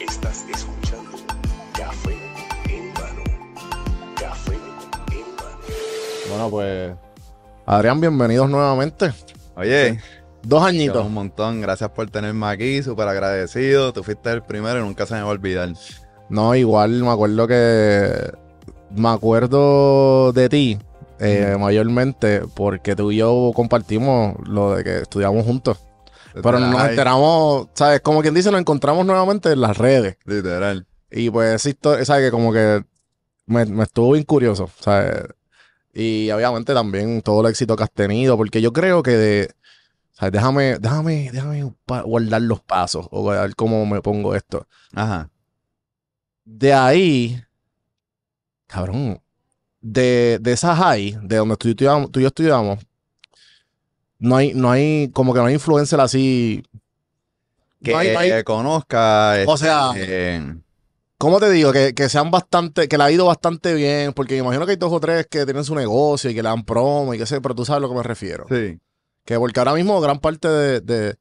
Estás escuchando Café en mano. Café en mano. Bueno, pues. Adrián, bienvenidos nuevamente. Oye, Dos añitos. un montón. Gracias por tenerme aquí, súper agradecido. Tú fuiste el primero y nunca se me va a olvidar. No, igual me acuerdo que. Me acuerdo de ti, eh, mayormente, porque tú y yo compartimos lo de que estudiamos juntos. Pero nos enteramos, ¿sabes? Como quien dice, nos encontramos nuevamente en las redes. Literal. Y pues, esa historia, ¿sabes? Que como que me, me estuvo bien curioso, ¿sabes? Y obviamente también todo el éxito que has tenido, porque yo creo que de. ¿sabes? Déjame, déjame, déjame guardar los pasos o ver cómo me pongo esto. Ajá. De ahí, cabrón, de, de esa high, de donde tú, y yo- tú y yo estudiamos, no hay, no hay, como que no hay influencer así. Que no hay- no hay- eh, conozca. o sea, este, ¿cómo te digo? Que, que sean bastante, que le ha ido bastante bien, porque me imagino que hay dos o tres que tienen su negocio y que le dan promo y qué sé, pero tú sabes a lo que me refiero. sí. Que porque ahora mismo gran parte de, de-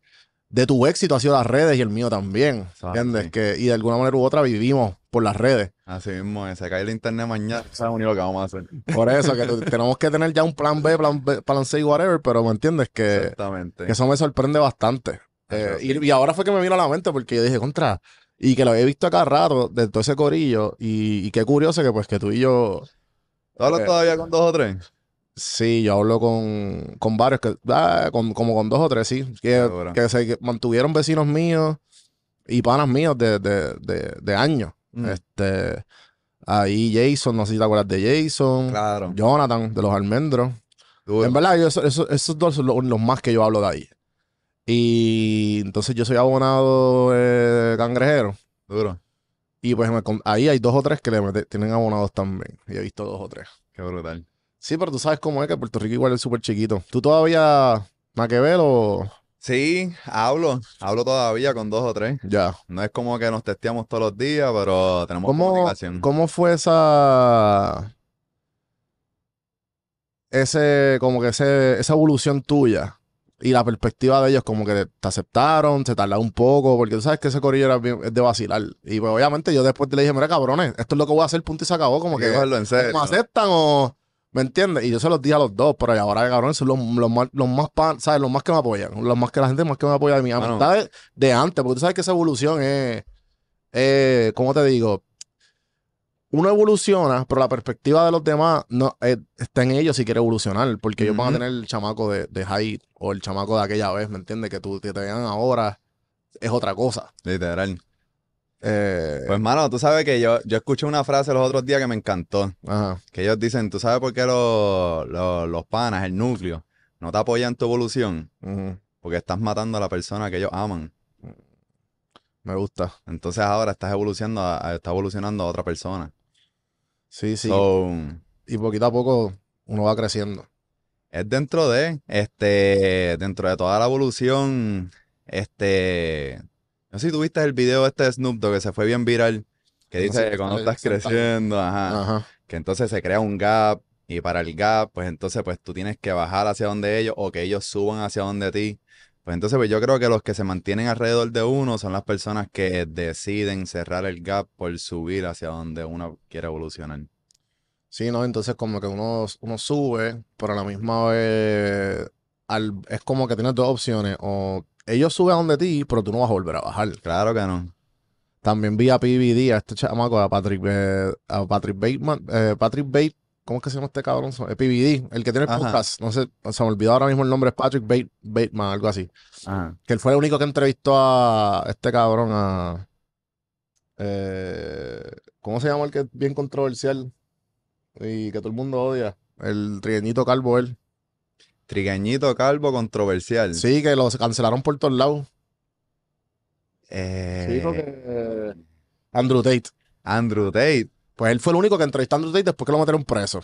de tu éxito ha sido las redes y el mío también. ¿Entiendes? Que, y de alguna manera u otra vivimos por las redes. Así mismo, se cae el internet mañana. Sabes ni lo que vamos a hacer. Por eso, que tenemos que tener ya un plan B, plan B, plan C y whatever, pero ¿me entiendes? Que, Exactamente. que eso me sorprende bastante. Eh, y, y ahora fue que me vino a la mente porque yo dije, contra, y que lo había visto acá rato de todo ese corillo, y, y qué curioso que pues que tú y yo, ¿Tú hablas eh, todavía con dos o tres? sí, yo hablo con, con varios, que, ah, con, como con dos o tres, sí, que, que se que mantuvieron vecinos míos y panas míos de, de, de, de años. Mm, Este, ahí Jason, no sé si te acuerdas de Jason, claro. Jonathan, de los almendros. Duro. En verdad, yo- eso- eso- esos dos son los, los más que yo hablo de ahí. Y entonces yo soy abonado eh, cangrejero. Duro. Y pues me con- ahí hay dos o tres que le tienen abonados también. Y he visto dos o tres. Qué brutal. Sí, pero tú sabes cómo es que Puerto Rico igual es súper chiquito. ¿Tú todavía ver o Sí, hablo. Hablo todavía con dos o tres. ya? No es como que nos testeamos todos los días, pero tenemos ¿Cómo, comunicación. ¿Cómo fue esa ese como que ese, esa evolución tuya y la perspectiva de ellos como que te aceptaron, se tardaron un poco, porque tú sabes que ese corillo era bien- de vacilar. Y pues obviamente yo después le dije, mira cabrones, esto es lo que voy a hacer, punto y se acabó, como que en serio. ¿me aceptan o me entiendes? Y yo se los dije a los dos, pero ahora cabrones son los, los más, los más pan- ¿sabes? Los más que me apoyan, los más que la gente más que me apoya de mi Mano. amistad de, antes, porque tú sabes que esa evolución es, ¿cómo te digo? Uno evoluciona, pero la perspectiva de los demás no eh, está en ellos si quiere evolucionar, porque ellos van a tener el chamaco de, de o el chamaco de aquella vez, ¿me entiendes? Que tú que te vean ahora es otra cosa. Literal. Eh, Pues, mano, tú sabes que yo, yo escuché una frase los otros días que me encantó. ajá. Que ellos dicen, ¿tú sabes por qué los, los, los panas, el núcleo, no te apoyan en tu evolución? Porque estás matando a la persona que ellos aman. Me gusta. Entonces ahora estás evolucionando a, a- estás evolucionando a otra persona. Sí, sí. So, y poquito a poco uno va creciendo. es dentro de, este, dentro de toda la evolución, este, no sé si tuviste el video este de Snoop Dogg que se fue bien viral, que No dice sé, que cuando estás creciendo, ajá, Ajá. que entonces se crea un gap y para el gap, pues entonces pues tú tienes que bajar hacia donde ellos o que ellos suban hacia donde ti. Pues entonces pues yo creo que los que se mantienen alrededor de uno son las personas que deciden cerrar el gap por subir hacia donde uno quiere evolucionar. Sí, ¿no? Entonces como que uno, uno sube, pero a la misma vez al- es como que tienes dos opciones. O ellos suben a donde ti, pero tú no vas a volver a bajar. Claro que no. También vi a PBD, a este chamaco, a Patrick, eh, a Patrick Bateman, eh, Patrick Bate, ¿cómo es que se llama este cabrón? Eh, PBD, el que tiene el Ajá. podcast. No sé, se me olvidó ahora mismo el nombre, es Patrick Bate, Bateman, algo así. Ajá. Que él fue el único que entrevistó a este cabrón, a... eh, ¿cómo se llama el que es bien controversial? Y que todo el mundo odia. El trigueñito calvo él. Trigueñito calvo controversial. Sí, que lo cancelaron por todos lados. Eh, Sí, dijo que... Andrew Tate. Andrew Tate. Pues él fue el único que entrevistó a Andrew Tate después que lo metieron preso.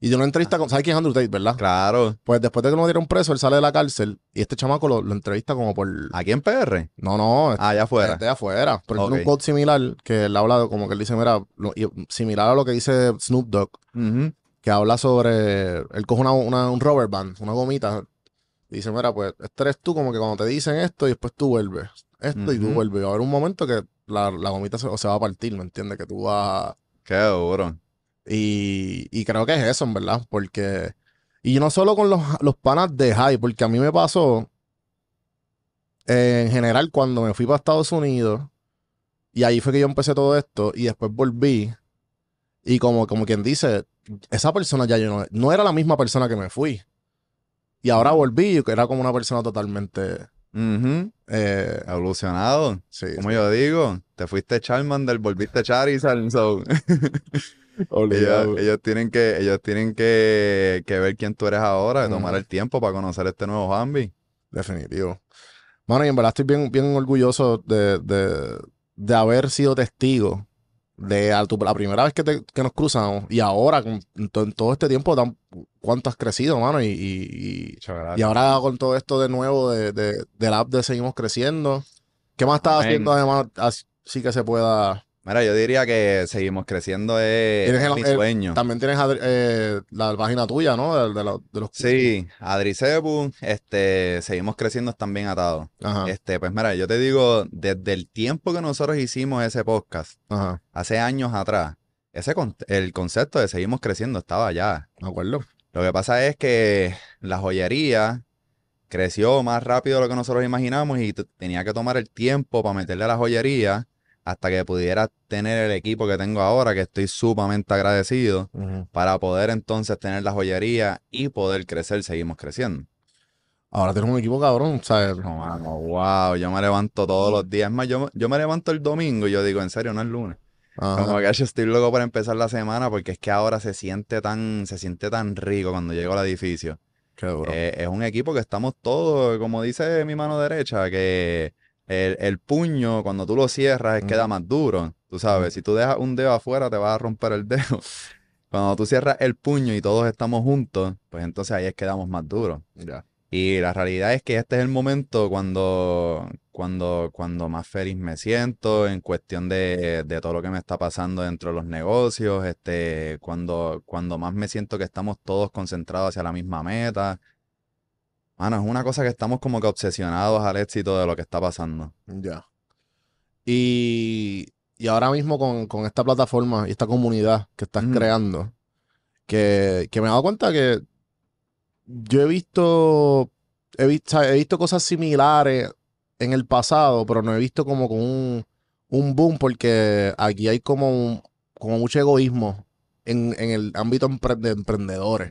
Y dio una entrevista con... ¿Sabes quién es Andrew Tate, verdad? Claro. Pues después de que lo metieron preso, él sale de la cárcel y este chamaco lo, lo entrevista como por... ¿Aquí en PR? No, no, Ah, allá afuera. de afuera. Pero tiene un quote similar que él habla de- como que él dice, mira, lo- similar a lo que dice Snoop Dogg. Que habla sobre. Él coge una, una- un rubber band, una gomita. Y dice: Mira, pues este eres tú, como que cuando te dicen esto y después tú vuelves. Esto y tú vuelves. Y va a haber un momento que la, la gomita se, se va a partir, ¿me entiendes? Que tú vas. a- Qué duro. Y, y creo que es eso, en verdad. Porque. Y no solo con los, los panas de high, porque a mí me pasó. eh, en general, cuando me fui para Estados Unidos. Y ahí fue que yo empecé todo esto. Y después volví. Y como, como quien dice, esa persona ya yo no, no era la misma persona que me fui. Y ahora volví y era como una persona totalmente. Eh, Evolucionado. sí, Como yo digo, te fuiste Charmander, volviste Charizard. So. ellos, ellos tienen que, ellos tienen que, que ver quién tú eres ahora, tomar el tiempo para conocer este nuevo Bambi. Definitivo. Mano, y en verdad estoy bien, bien orgulloso de, de, de haber sido testigo de a tu- la primera vez que, te- que nos cruzamos y ahora con, en, to- en todo este tiempo tan, cuánto has crecido, mano, y, y, y- y ahora con todo esto de nuevo de, de, del app de Seguimos Creciendo. ¿Qué más estás Amén. haciendo además así que se pueda? Mira, yo diría que seguimos creciendo es, el- mi el- sueño. También tienes eh, la página tuya, ¿no? De, de los- de los Sí, Adricebu, este, seguimos creciendo, están bien atados. Ajá, Este, pues mira, yo te digo, desde el tiempo que nosotros hicimos ese podcast, ajá, hace años atrás, ese con- el concepto de seguimos creciendo estaba allá. me acuerdo. Lo que pasa es que la joyería creció más rápido de lo que nosotros imaginamos y tenía que tomar el tiempo para meterle a la joyería hasta que pudiera tener el equipo que tengo ahora, que estoy sumamente agradecido, para poder entonces tener la joyería y poder crecer, seguimos creciendo. Ahora tienes un equipo cabrón, ¿sabes? No, mano, wow, yo me levanto todos los días. Es más, yo, yo me levanto el domingo y yo digo, en serio, no es lunes. Ajá. Como que yo estoy loco por empezar la semana porque es que ahora se siente tan, se siente tan rico cuando llego al edificio. Qué duro. Eh, es un equipo que estamos todos, como dice mi mano derecha, que el, el puño, cuando tú lo cierras, es- Ujú. queda más duro. Tú sabes, si tú dejas un dedo afuera, te vas a romper el dedo. Cuando tú cierras el puño y todos estamos juntos, pues entonces ahí es que damos más duro. Y la realidad es que este es el momento cuando, cuando, cuando más feliz me siento en cuestión de, de todo lo que me está pasando dentro de los negocios, este, cuando, cuando más me siento que estamos todos concentrados hacia la misma meta. Mano, es una cosa que estamos como que obsesionados al éxito de lo que está pasando. Ya. Y, y ahora mismo con, con esta plataforma y esta comunidad que estás creando, que, que me he dado cuenta que yo he visto, he visto, he visto cosas similares en el pasado, pero no he visto como con un, un boom porque aquí hay como, un- como mucho egoísmo en, en el ámbito de emprendedores.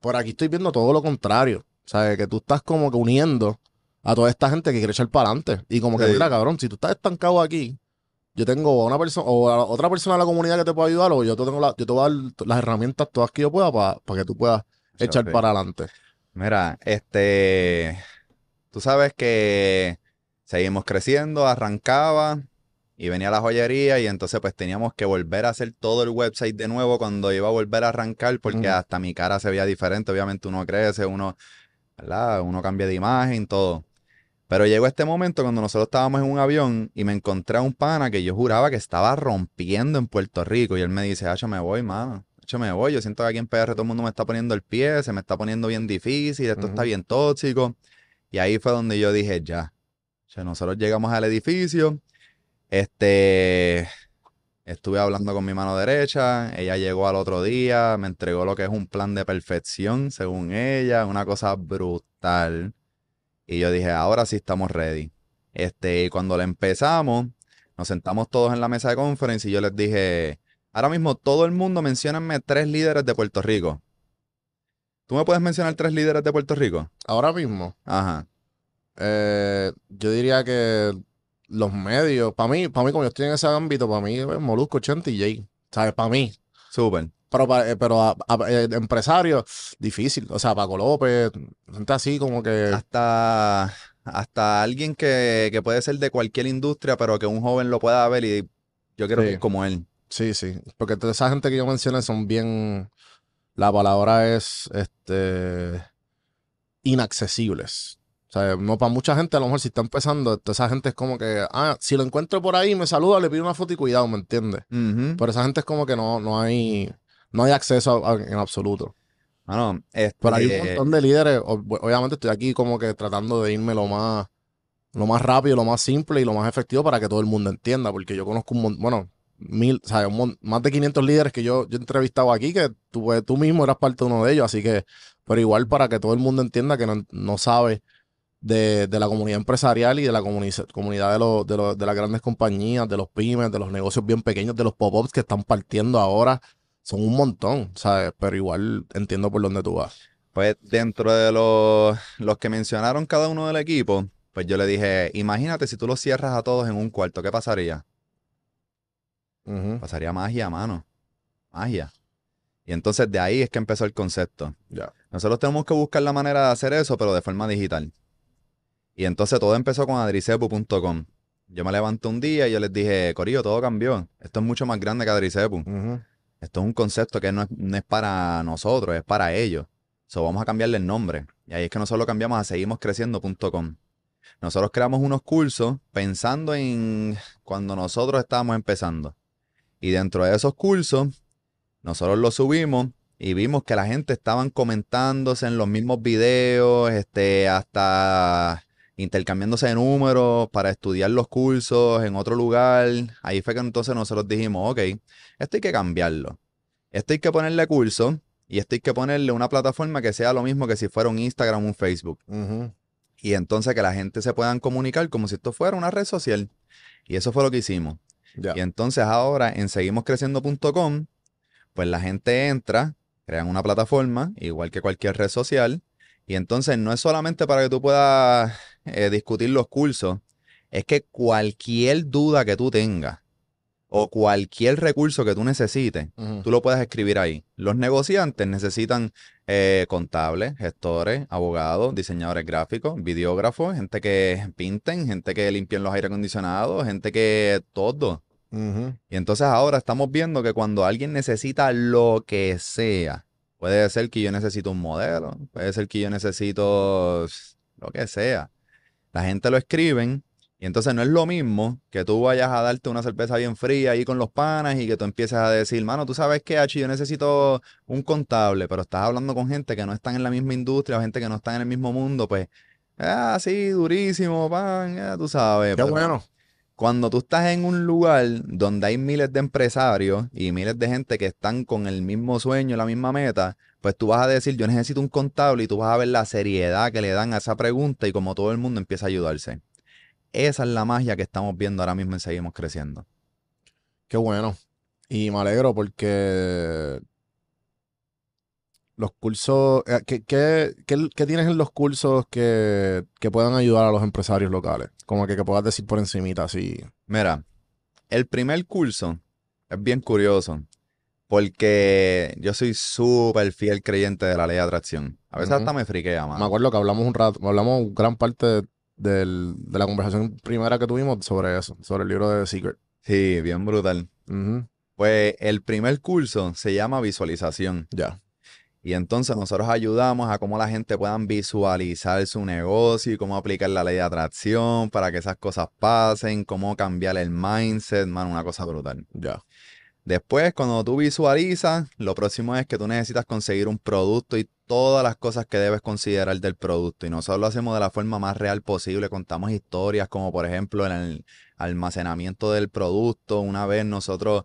Por aquí estoy viendo todo lo contrario. ¿Sabes? Que tú estás como que uniendo a toda esta gente que quiere echar para adelante. Y como que, Sí. mira, cabrón, si tú estás estancado aquí, yo tengo a una persona o a otra persona de la comunidad que te pueda ayudar, o yo te tengo la- yo te voy a dar las herramientas todas que yo pueda para que tú puedas echar Ok. para adelante. Mira, este, tú sabes que seguimos creciendo, arrancaba y venía la joyería y entonces pues teníamos que volver a hacer todo el website de nuevo cuando iba a volver a arrancar porque hasta mi cara se veía diferente, obviamente uno crece, uno, ¿verdad? Uno cambia de imagen, todo. Pero llegó este momento cuando nosotros estábamos en un avión y me encontré a un pana que yo juraba que estaba rompiendo en Puerto Rico y él me dice, yo me voy, mano. Yo me voy, yo siento que aquí en PR todo el mundo me está poniendo el pie, se me está poniendo bien difícil, esto está bien tóxico. Y ahí fue donde yo dije, ya. O sea, nosotros llegamos al edificio, este, estuve hablando con mi mano derecha, ella llegó al otro día, me entregó lo que es un plan de perfección, según ella, una cosa brutal. Y yo dije, ahora sí estamos ready. Este, y cuando la empezamos, nos sentamos todos en la mesa de conferencia y yo les dije, ahora mismo todo el mundo menciónenme tres líderes de Puerto Rico. ¿Tú me puedes mencionar tres líderes de Puerto Rico? Ahora mismo, Ajá. eh, yo diría que los medios, para mí, para mí, como yo estoy en ese ámbito, para mí es Molusco, Chente y Jay. ¿Sabes? Para mí. Súper. Pero, para, eh, pero a, a- eh, empresario, difícil. O sea, Paco López, gente así como que. Hasta, hasta alguien que, que puede ser de cualquier industria, pero que un joven lo pueda ver y yo quiero Sí. como él. Sí, sí. Porque toda esa gente que yo mencioné son bien. La palabra es este inaccesibles. O sea, no para mucha gente, a lo mejor si está empezando, esa gente es como que, ah, si lo encuentro por ahí, me saluda, le pido una foto y cuidado, ¿me entiendes? Pero esa gente es como que no, no hay, no hay acceso a- a- en absoluto. Mano, este, Pero hay un montón de líderes. Obviamente estoy aquí como que tratando de irme lo más, lo más rápido, lo más simple y lo más efectivo para que todo el mundo entienda. Porque yo conozco un montón, bueno, mil, o sea, más de 500 líderes que yo, yo he entrevistado aquí, que tú, tú mismo eras parte de uno de ellos. Así que, pero igual para que todo el mundo entienda que no, no sabe de, de la comunidad empresarial y de la comuni- comunidad de, los, de, los- de las grandes compañías, de los pymes, de los negocios bien pequeños, de los pop-ups que están partiendo ahora. Son un montón, ¿sabes? Pero igual entiendo por dónde tú vas. Pues dentro de los, los que mencionaron cada uno del equipo, pues yo le dije, imagínate si tú los cierras a todos en un cuarto, ¿qué pasaría? Pasaría magia, mano. Magia. Y entonces de ahí es que empezó el concepto. Ya. Nosotros tenemos que buscar la manera de hacer eso, pero de forma digital. Y entonces todo empezó con adricepu.com. Yo me levanté un día y yo les dije, Corillo, todo cambió. Esto es mucho más grande que Adricepu. Esto es un concepto que no es, no es para nosotros, es para ellos. So, vamos a cambiarle el nombre. Y ahí es que nosotros lo cambiamos a seguimoscreciendo.com. Nosotros creamos unos cursos pensando en cuando nosotros estábamos empezando. Y dentro de esos cursos, nosotros los subimos y vimos que la gente estaban comentándose en los mismos videos, este, hasta intercambiándose de números para estudiar los cursos en otro lugar. Ahí fue que entonces nosotros dijimos, ok, esto hay que cambiarlo. Esto hay que ponerle curso y esto hay que ponerle una plataforma que sea lo mismo que si fuera un Instagram o un Facebook. Y entonces que la gente se puedan comunicar como si esto fuera una red social. Y eso fue lo que hicimos. Y entonces ahora en seguimoscreciendo.com, pues la gente entra, crean una plataforma, igual que cualquier red social. Y entonces no es solamente para que tú puedas eh, discutir los cursos, es que cualquier duda que tú tengas o cualquier recurso que tú necesites, tú lo puedes escribir ahí. Los negociantes necesitan eh, contables, gestores, abogados, diseñadores gráficos, videógrafos, gente que pinten, gente que limpien los aire acondicionados, gente que todo. Y entonces ahora estamos viendo que cuando alguien necesita lo que sea, puede ser que yo necesito un modelo, puede ser que yo necesito lo que sea. La gente lo escriben y entonces no es lo mismo que tú vayas a darte una cerveza bien fría ahí con los panas y que tú empieces a decir, mano, tú sabes que, H, yo necesito un contable, pero estás hablando con gente que no están en la misma industria o gente que no están en el mismo mundo, pues, ah, sí, durísimo, pan, ya tú sabes. Qué pero- bueno. cuando tú estás en un lugar donde hay miles de empresarios y miles de gente que están con el mismo sueño, la misma meta, pues tú vas a decir, yo necesito un contable y tú vas a ver la seriedad que le dan a esa pregunta y como todo el mundo empieza a ayudarse. Esa es la magia que estamos viendo ahora mismo en Seguimos Creciendo. Qué bueno. Y me alegro porque los cursos, eh, ¿qué, qué, qué- qué tienes en los cursos que, que puedan ayudar a los empresarios locales? Como que, que puedas decir por encimita, así. Mira, el primer curso es bien curioso porque yo soy súper fiel creyente de la ley de atracción. A veces hasta me friquea, Me mano. acuerdo que hablamos un rato, hablamos gran parte de, de la conversación primera que tuvimos sobre eso, sobre el libro de The Secret. Sí, bien brutal. Ujú, Pues el primer curso se llama visualización. Ya. Y entonces nosotros ayudamos a cómo la gente puedan visualizar su negocio y cómo aplicar la ley de atracción para que esas cosas pasen, cómo cambiar el mindset, mano, una cosa brutal. Ya. Después, cuando tú visualizas, lo próximo es que tú necesitas conseguir un producto y todas las cosas que debes considerar del producto. Y nosotros lo hacemos de la forma más real posible. Contamos historias como, por ejemplo, en el almacenamiento del producto. Una vez nosotros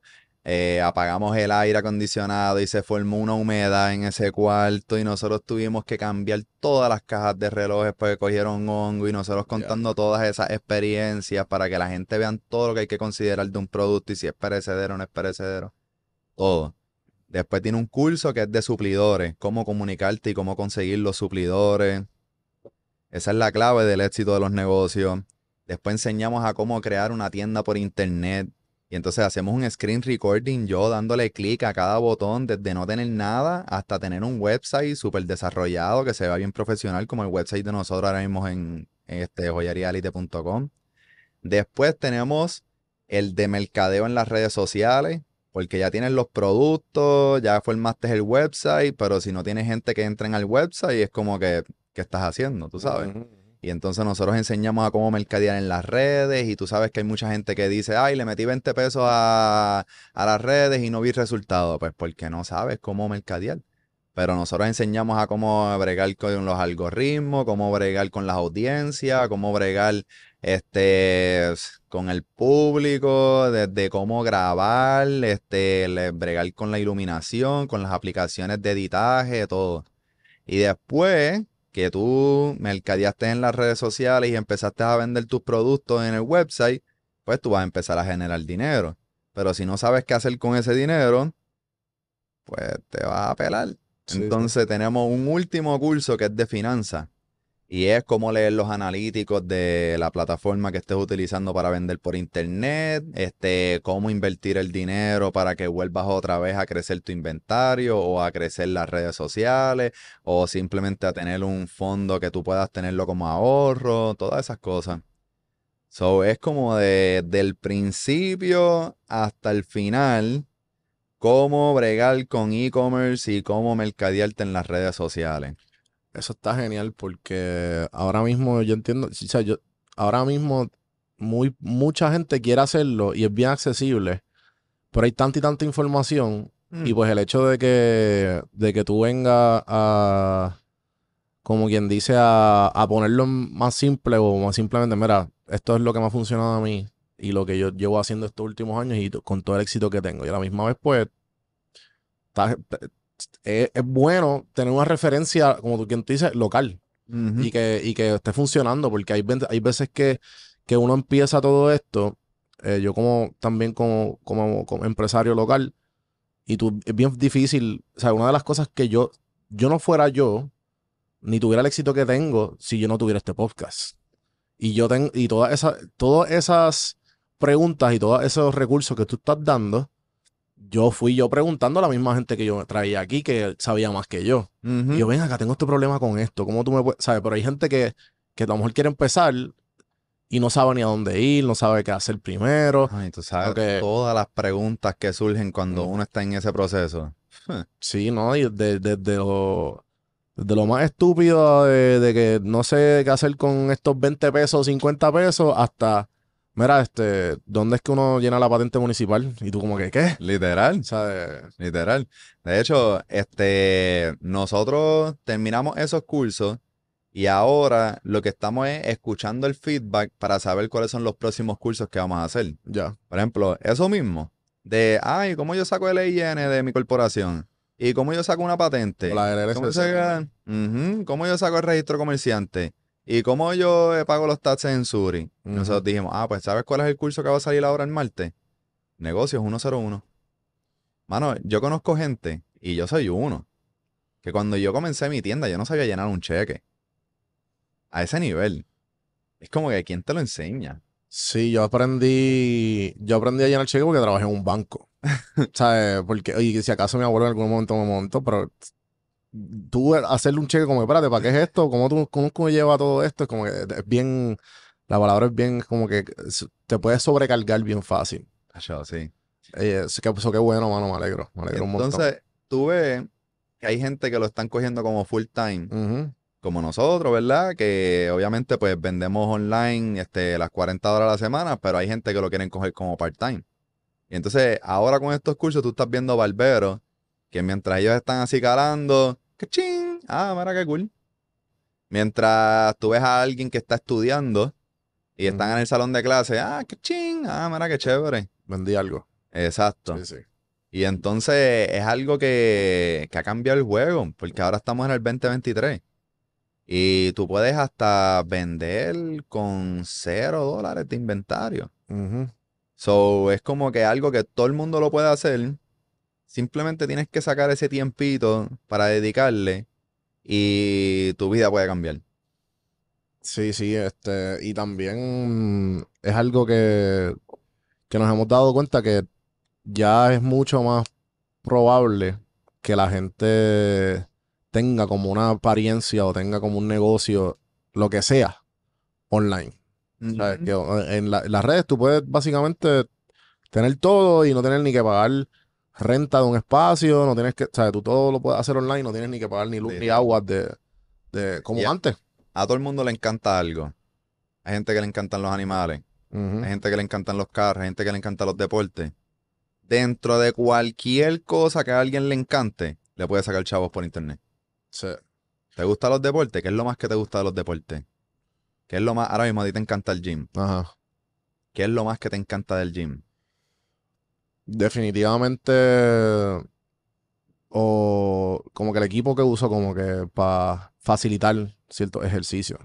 eh, apagamos el aire acondicionado y se formó una humedad en ese cuarto y nosotros tuvimos que cambiar todas las cajas de relojes porque cogieron hongo y nosotros contando todas esas experiencias para que la gente vean todo lo que hay que considerar de un producto y si es perecedero o no es perecedero. Todo. Después tiene un curso que es de suplidores, cómo comunicarte y cómo conseguir los suplidores. Esa es la clave del éxito de los negocios. Después enseñamos a cómo crear una tienda por internet. Y entonces hacemos un screen recording yo dándole clic a cada botón desde no tener nada hasta tener un website súper desarrollado que se vea bien profesional como el website de nosotros ahora mismo en, en este. Después tenemos el de mercadeo en las redes sociales, porque ya tienes los productos, ya formaste el website, pero si no tienes gente que entre en el website es como que, ¿qué estás haciendo? Tú sabes. Y entonces nosotros enseñamos a cómo mercadear en las redes y tú sabes que hay mucha gente que dice, ay, le metí 20 pesos a, a las redes y no vi resultado. Pues porque no sabes cómo mercadear. Pero nosotros enseñamos a cómo bregar con los algoritmos, cómo bregar con las audiencias, cómo bregar este, con el público, desde cómo grabar, este, bregar con la iluminación, con las aplicaciones de editaje, todo. Y después que tú mercadeaste en las redes sociales y empezaste a vender tus productos en el website, pues tú vas a empezar a generar dinero. Pero si no sabes qué hacer con ese dinero, pues te vas a pelar. Sí. Entonces tenemos un último curso que es de finanzas. Y es cómo leer los analíticos de la plataforma que estés utilizando para vender por internet, este, cómo invertir el dinero para que vuelvas otra vez a crecer tu inventario o a crecer las redes sociales o simplemente a tener un fondo que tú puedas tenerlo como ahorro, todas esas cosas. So, es como de, del principio hasta el final, cómo bregar con e-commerce y cómo mercadearte en las redes sociales. Eso está genial porque ahora mismo yo entiendo, o sea, yo, ahora mismo muy, mucha gente quiere hacerlo y es bien accesible, pero hay tanta y tanta información y Mm. pues el hecho de que, de que tú vengas a, como quien dice, a, a ponerlo más simple o más simplemente, mira, esto es lo que me ha funcionado a mí y lo que yo llevo haciendo estos últimos años y con todo el éxito que tengo. Y a la misma vez, pues, está- es, es bueno tener una referencia, como tú quien te dice, local y que, y que esté funcionando, porque hay, hay veces que, que uno empieza todo esto, eh, yo como también como, como, como empresario local, y tú, es bien difícil, o sea, una de las cosas que yo, yo no fuera yo, ni tuviera el éxito que tengo si yo no tuviera este podcast. Y yo tengo, y todas esas, todas esas preguntas y todos esos recursos que tú estás dando, yo fui yo preguntando a la misma gente que yo traía aquí que sabía más que yo. Y yo, ven acá, tengo este problema con esto. ¿Cómo tú me puedes...? ¿Sabes? Pero hay gente que, que a lo mejor quiere empezar y no sabe ni a dónde ir, no sabe qué hacer primero. Ay, tú sabes Ok. todas las preguntas que surgen cuando Ujú. uno está en ese proceso. Sí, ¿no? Y de- de- desde lo, desde lo más estúpido de, de que no sé qué hacer con estos 20 pesos, 50 pesos, hasta, mira, este, ¿dónde es que uno llena la patente municipal? Y tú como que, ¿qué? Literal, O sea, literal. De hecho, este, nosotros terminamos esos cursos y ahora lo que estamos es escuchando el feedback para saber cuáles son los próximos cursos que vamos a hacer. ya. Por ejemplo, eso mismo, de, ay, ¿cómo yo saco el EIN de mi corporación? ¿Y cómo yo saco una patente? La ¿Cómo, saca- Ujú, ¿Cómo yo saco el registro comerciante? ¿Y cómo yo eh, pago los taxes en Suri? Nosotros dijimos, ah, pues ¿sabes cuál es el curso que va a salir ahora el martes? Negocios 101. Mano, yo conozco gente, y yo soy uno, que cuando yo comencé mi tienda yo no sabía llenar un cheque. A ese nivel. Es como que ¿quién te lo enseña? Sí, yo aprendí, yo aprendí a llenar cheque porque trabajé en un banco. ¿Sabes? Porque, oye, si acaso mi abuelo en algún momento me montó, pero tú hacerle un cheque como, espérate, ¿para qué es esto? ¿Cómo tú, cómo tú llevas todo esto? Es como que es bien, la palabra es bien, como que te puedes sobrecargar bien fácil. Yo, sí. Eso que, eso qué bueno, mano, me alegro, me alegro un montón. Entonces, tú ves que hay gente que lo están cogiendo como full time, como nosotros, ¿verdad? Que obviamente pues vendemos online este, las 40 horas a la semana, pero hay gente que lo quieren coger como part time. Y entonces, ahora con estos cursos tú estás viendo barberos que mientras ellos están así calando, ¡cachín! Ah, mira qué cool. Mientras tú ves a alguien que está estudiando y están en el salón de clase, ah, ¡cachín! Ah, mira qué chévere. Vendí algo. Exacto. Sí, sí. Y entonces es algo que, que ha cambiado el juego, porque ahora estamos en el 2023. Y tú puedes hasta vender con cero dólares de inventario. So, es como que algo que todo el mundo lo puede hacer. Simplemente tienes que sacar ese tiempito para dedicarle y tu vida puede cambiar. Sí, sí, este, y también es algo que, que nos hemos dado cuenta que ya es mucho más probable que la gente tenga como una apariencia o tenga como un negocio, lo que sea, online. ¿Sabes? Que eh, en, la- en las redes tú puedes básicamente tener todo y no tener ni que pagar renta de un espacio, no tienes que, ¿sabes? Tú todo lo puedes hacer online, no tienes ni que pagar ni luz ni agua de, de como antes. a todo el mundo le encanta algo. Hay gente que le encantan los animales, hay gente que le encantan los carros, hay gente que le encantan los deportes. Dentro de cualquier cosa que a alguien le encante, le puede sacar chavos por internet. Sí. ¿Te gustan los deportes? ¿Qué es lo más que te gusta de los deportes? ¿Qué es lo más? Ahora mismo a ti te encanta el gym. Ajá. ¿Qué es lo más que te encanta del gym? Definitivamente. O como que el equipo que uso como que para facilitar ciertos ejercicios.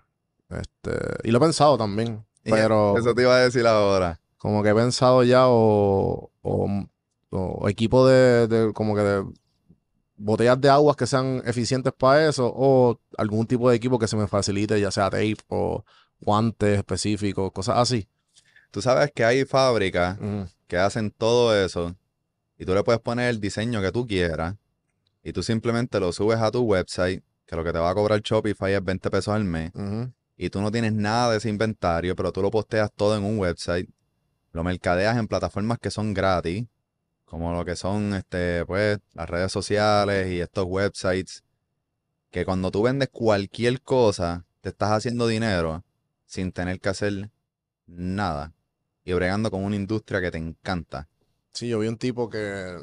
Este, y lo he pensado también. Pero Eso te iba a decir ahora. como que he pensado ya o, o, o equipo de, de como que de botellas de aguas que sean eficientes para eso o algún tipo de equipo que se me facilite, ya sea tape o guantes específicos, cosas así. Tú sabes que hay fábricas. Que hacen todo eso y tú le puedes poner el diseño que tú quieras y tú simplemente lo subes a tu website, que lo que te va a cobrar Shopify es 20 pesos al mes y tú no tienes nada de ese inventario, pero tú lo posteas todo en un website, lo mercadeas en plataformas que son gratis, como lo que son este pues las redes sociales y estos websites que cuando tú vendes cualquier cosa, te estás haciendo dinero sin tener que hacer nada y bregando con una industria que te encanta. Sí, yo vi un tipo que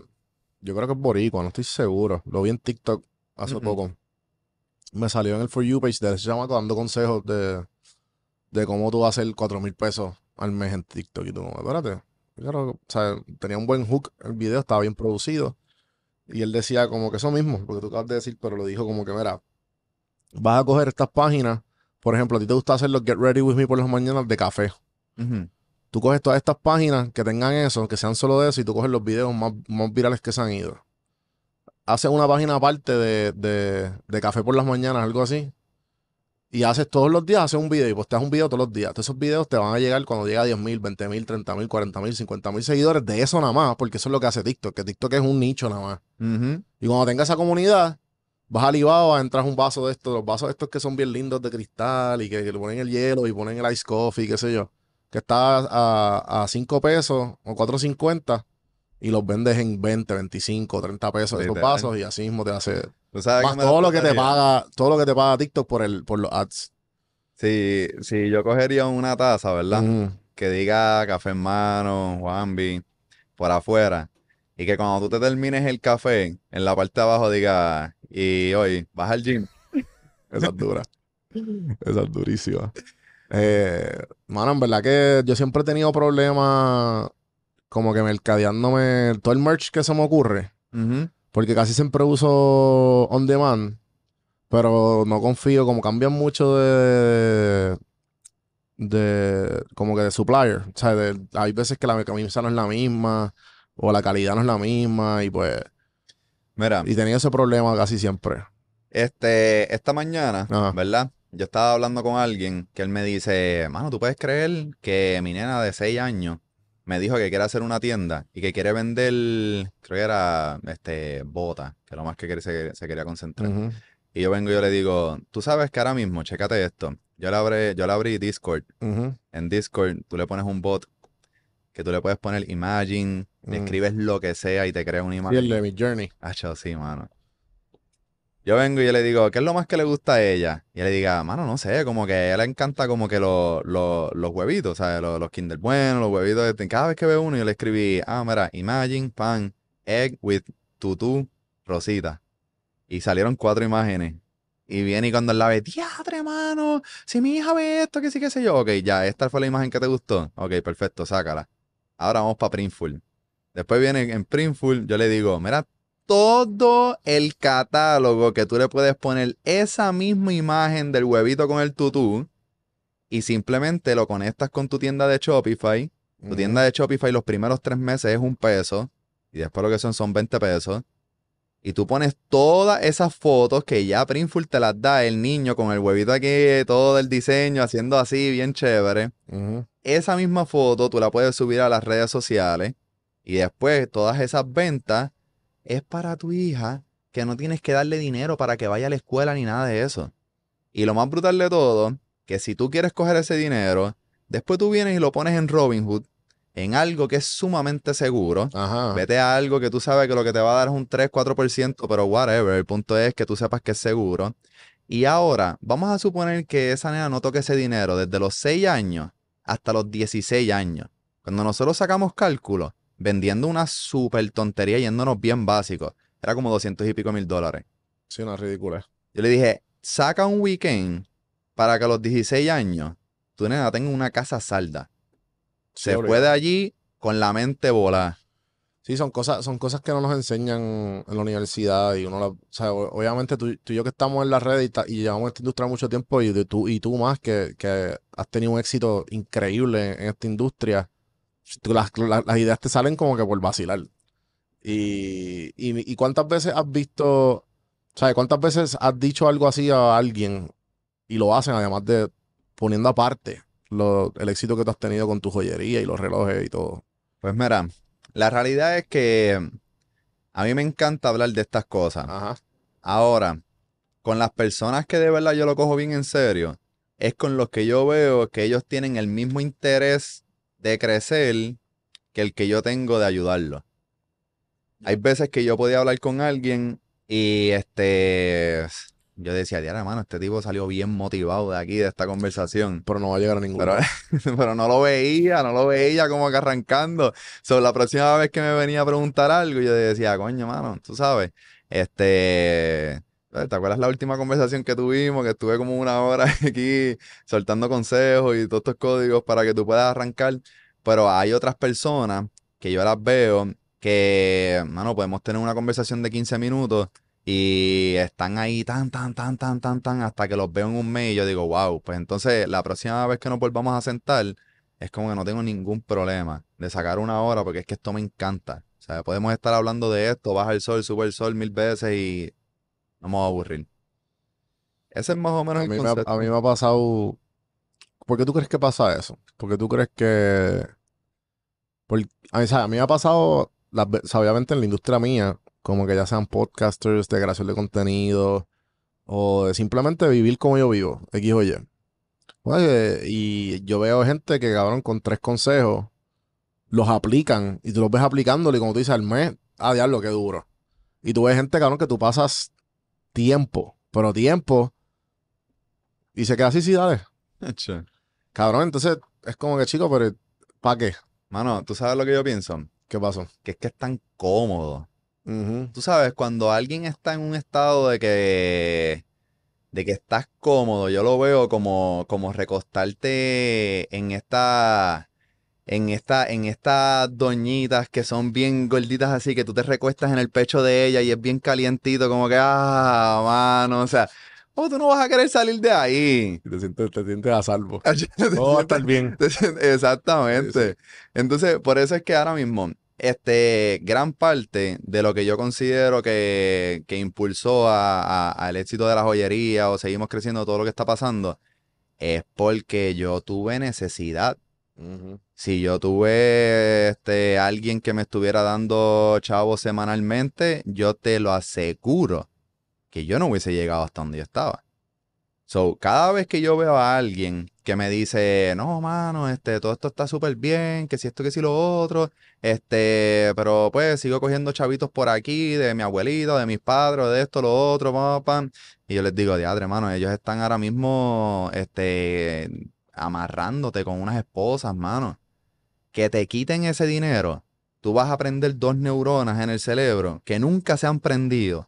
yo creo que es boricua, no estoy seguro. Lo vi en TikTok hace poco. Me salió en el For You page de ese chamaco dando consejos de, de cómo tú vas a hacer cuatro mil pesos al mes en TikTok. Y tú, espérate. Claro, o sea, tenía un buen hook el video, estaba bien producido. Y él decía como que eso mismo, porque tú acabas de decir, pero lo dijo como que, mira, vas a coger estas páginas. Por ejemplo, a ti te gusta hacer los Get Ready With Me por las mañanas de café. Ujú. Tú coges todas estas páginas que tengan eso, que sean solo de eso, y tú coges los videos más, más virales que se han ido. Haces una página aparte de, de, de café por las mañanas, algo así. Y haces todos los días, haces un video y posteas un video todos los días. Todos esos videos te van a llegar cuando llega a 10 mil, 20 mil, 30 mil, 40 mil, 50 mil seguidores de eso nada más, porque eso es lo que hace TikTok, que TikTok es un nicho nada más. Y cuando tenga esa comunidad, vas a Alibaba, entras un vaso de estos, los vasos estos que son bien lindos de cristal y que, que le ponen el hielo y ponen el ice coffee, qué sé yo, que está a, a 5 pesos o 4.50 y los vendes en 20, 25, 30 pesos esos Literal. vasos y así mismo te hace ¿Tú sabes más todo lo que te paga, todo lo que te paga TikTok por el por los ads. Si, si yo cogería una taza, ¿verdad? Que diga café en mano, Juanvi, por afuera. Y que cuando tú te termines el café, en la parte de abajo diga, y hoy, vas al gym. Esa es dura. Esa es durísima. Eh, mano, en verdad que yo siempre he tenido problemas como que mercadeándome todo el merch que se me ocurre. Porque casi siempre uso on demand. Pero no confío, como cambian mucho de. de. como que de supplier. O sea, de- hay veces que la camisa no es la misma. O la calidad no es la misma. Y pues. Mira, Y tenía ese problema casi siempre. este, esta mañana, Ajá. ¿verdad? Yo estaba hablando con alguien que él me dice, mano, ¿tú puedes creer que mi nena de 6 años me dijo que quiere hacer una tienda y que quiere vender, creo que era, este, bota, que lo más que quiere- se, se quería concentrar. Y yo vengo y yo le digo, tú sabes que ahora mismo, chécate esto. Yo le abrí, yo le abrí Discord. En Discord tú le pones un bot que tú le puedes poner Imagine, le Mm. escribes lo que sea y te crea una Y imagen. el de mi journey. Acho, sí, mano. Yo vengo y yo le digo, ¿qué es lo más que le gusta a ella? Y ella le diga, mano, no sé, como que a ella le encanta como que lo- lo- los huevitos, ¿sabes? Los, los Kinder Bueno, los huevitos. de- Cada vez que veo uno, yo le escribí, ah, mira, Imagine, pan, egg with tutu, rosita. Y salieron cuatro imágenes. Y viene y cuando la ve, diatre, mano, si mi hija ve esto, que sí, qué sé yo. Ok, ya, esta fue la imagen que te gustó. Ok, perfecto, sácala. Ahora vamos para Printful. Después viene en Printful, yo le digo, mira, todo el catálogo que tú le puedes poner esa misma imagen del huevito con el tutú y simplemente lo conectas con tu tienda de Shopify. Tu tienda de Shopify los primeros tres meses es un peso y después lo que son son 20 pesos. Y tú pones todas esas fotos que ya Printful te las da el niño con el huevito aquí, todo el diseño, haciendo así, bien chévere esa misma foto tú la puedes subir a las redes sociales y después todas esas ventas es para tu hija que no tienes que darle dinero para que vaya a la escuela ni nada de eso. Y lo más brutal de todo, que si tú quieres coger ese dinero, después tú vienes y lo pones en Robinhood, en algo que es sumamente seguro. Ajá. Vete a algo que tú sabes que lo que te va a dar es un 3, 4%, pero whatever. El punto es que tú sepas que es seguro. Y ahora, vamos a suponer que esa nena no toque ese dinero desde los 6 años hasta los 16 años. Cuando nosotros sacamos cálculo, vendiendo una super tontería yéndonos bien básicos, era como 200 y pico mil dólares. Sí, una ridícula. Yo le dije, saca un weekend para que a los 16 años tu nena tenga una casa salda. Se obligado. fue de allí con la mente volada. Sí, son cosas, son cosas que no nos enseñan en la universidad y uno la- o sea, obviamente tú, tú y yo que estamos en la red y, ta- y llevamos esta industria mucho tiempo y de tú, y tú más que, que has tenido un éxito increíble en esta industria, tú- las, las- las ideas te salen como que por vacilar. Y, y, y cuántas veces has visto, ¿sabes? ¿Cuántas veces has dicho algo así a alguien y lo hacen además de poniendo aparte lo- el éxito que tú has tenido con tu joyería y los relojes y todo? Pues mira, la realidad es que a mí me encanta hablar de estas cosas. Ajá. Ahora, con las personas que de verdad yo lo cojo bien en serio, es con los que yo veo que ellos tienen el mismo interés de crecer que el que yo tengo de ayudarlos. Hay veces que yo podía hablar con alguien y este yo decía, diablo, hermano, este tipo salió bien motivado de aquí, de esta conversación. Pero no va a llegar a ningún Pero, no lo veía, no lo veía como que arrancando. So, la próxima vez que me venía a preguntar algo, yo decía, coño, mano, tú sabes, este, ¿te acuerdas la última conversación que tuvimos? Que estuve como una hora aquí soltando consejos y todos estos códigos para que tú puedas arrancar. Pero hay otras personas que yo las veo que, mano, podemos tener una conversación de 15 minutos y están ahí tan, tan, tan, tan, tan, tan, hasta que los veo en un mes y yo digo, wow, pues entonces la próxima vez que nos volvamos a sentar, es como que no tengo ningún problema de sacar una hora porque es que esto me encanta. O sea, podemos estar hablando de esto, baja el sol, sube el sol mil veces y no me voy a aburrir. Ese es más o menos A el mí, me ha, concepto. a mí me ha pasado. ¿Por qué tú crees que pasa eso? ¿Por qué tú crees que.? Por- a, mí, ¿sabes? a mí me ha pasado, las obviamente en la industria mía, como que ya sean podcasters de creación de contenido o de simplemente vivir como yo vivo, X o Y. Oye, y yo veo gente que, cabrón, con tres consejos los aplican y tú los ves aplicándolo y como tú dices, al mes, ah, diablo, qué duro. Y tú ves gente, cabrón, que tú pasas tiempo, pero tiempo y se queda así, sí, dale. Che. Cabrón, entonces es como que, chico, pero ¿para qué? Mano, ¿tú sabes lo que yo pienso? ¿Qué pasó? Que es que es tan cómodo. Tú sabes, cuando alguien está en un estado de que, de que estás cómodo, yo lo veo como, como recostarte en esta, en esta, en estas doñitas que son bien gorditas así, que tú te recuestas en el pecho de ella y es bien calientito, como que, ah, mano, o sea, oh, tú no vas a querer salir de ahí. Te sientes, te sientes a salvo. Todo va a estar bien. Exactamente. Entonces, por eso es que ahora mismo, este, gran parte de lo que yo considero que, que impulsó a- a- al éxito de la joyería o seguimos creciendo todo lo que está pasando, es porque yo tuve necesidad. Si yo tuve este, alguien que me estuviera dando chavos semanalmente, yo te lo aseguro que yo no hubiese llegado hasta donde yo estaba. So, cada vez que yo veo a alguien que me dice, no, mano, este, todo esto está súper bien, que si esto, que si lo otro, este, pero pues sigo cogiendo chavitos por aquí, de mi abuelito, de mis padres, de esto, lo otro, pam. Y yo les digo, diadre, mano, ellos están ahora mismo, este, amarrándote con unas esposas, mano. Que te quiten ese dinero, tú vas a prender dos neuronas en el cerebro que nunca se han prendido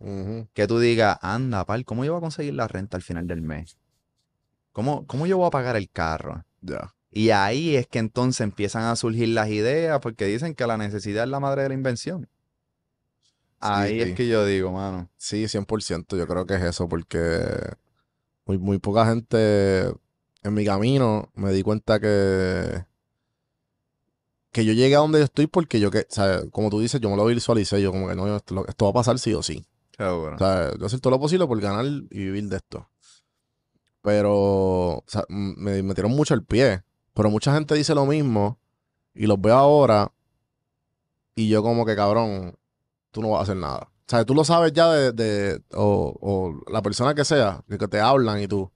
que tú digas, anda, pal, ¿cómo yo voy a conseguir la renta al final del mes? ¿Cómo, cómo yo voy a pagar el carro? Y ahí es que entonces empiezan a surgir las ideas porque dicen que la necesidad es la madre de la invención. Ahí Sí. es que yo digo, mano. Sí, 100%. Yo creo que es eso, porque muy, muy poca gente en mi camino me di cuenta que, que yo llegué a donde yo estoy porque yo, que, o sea, como tú dices, yo me lo visualicé. Yo como que no, esto, esto va a pasar sí o sí. Seguro. O sea, yo voy a hacer todo lo posible por ganar y vivir de esto. Pero, o sea, m- me metieron mucho el pie. Pero mucha gente dice lo mismo y los veo ahora y yo como que, cabrón, tú no vas a hacer nada. O sea, tú lo sabes ya de, de- o, o la persona que sea, que te hablan y tú.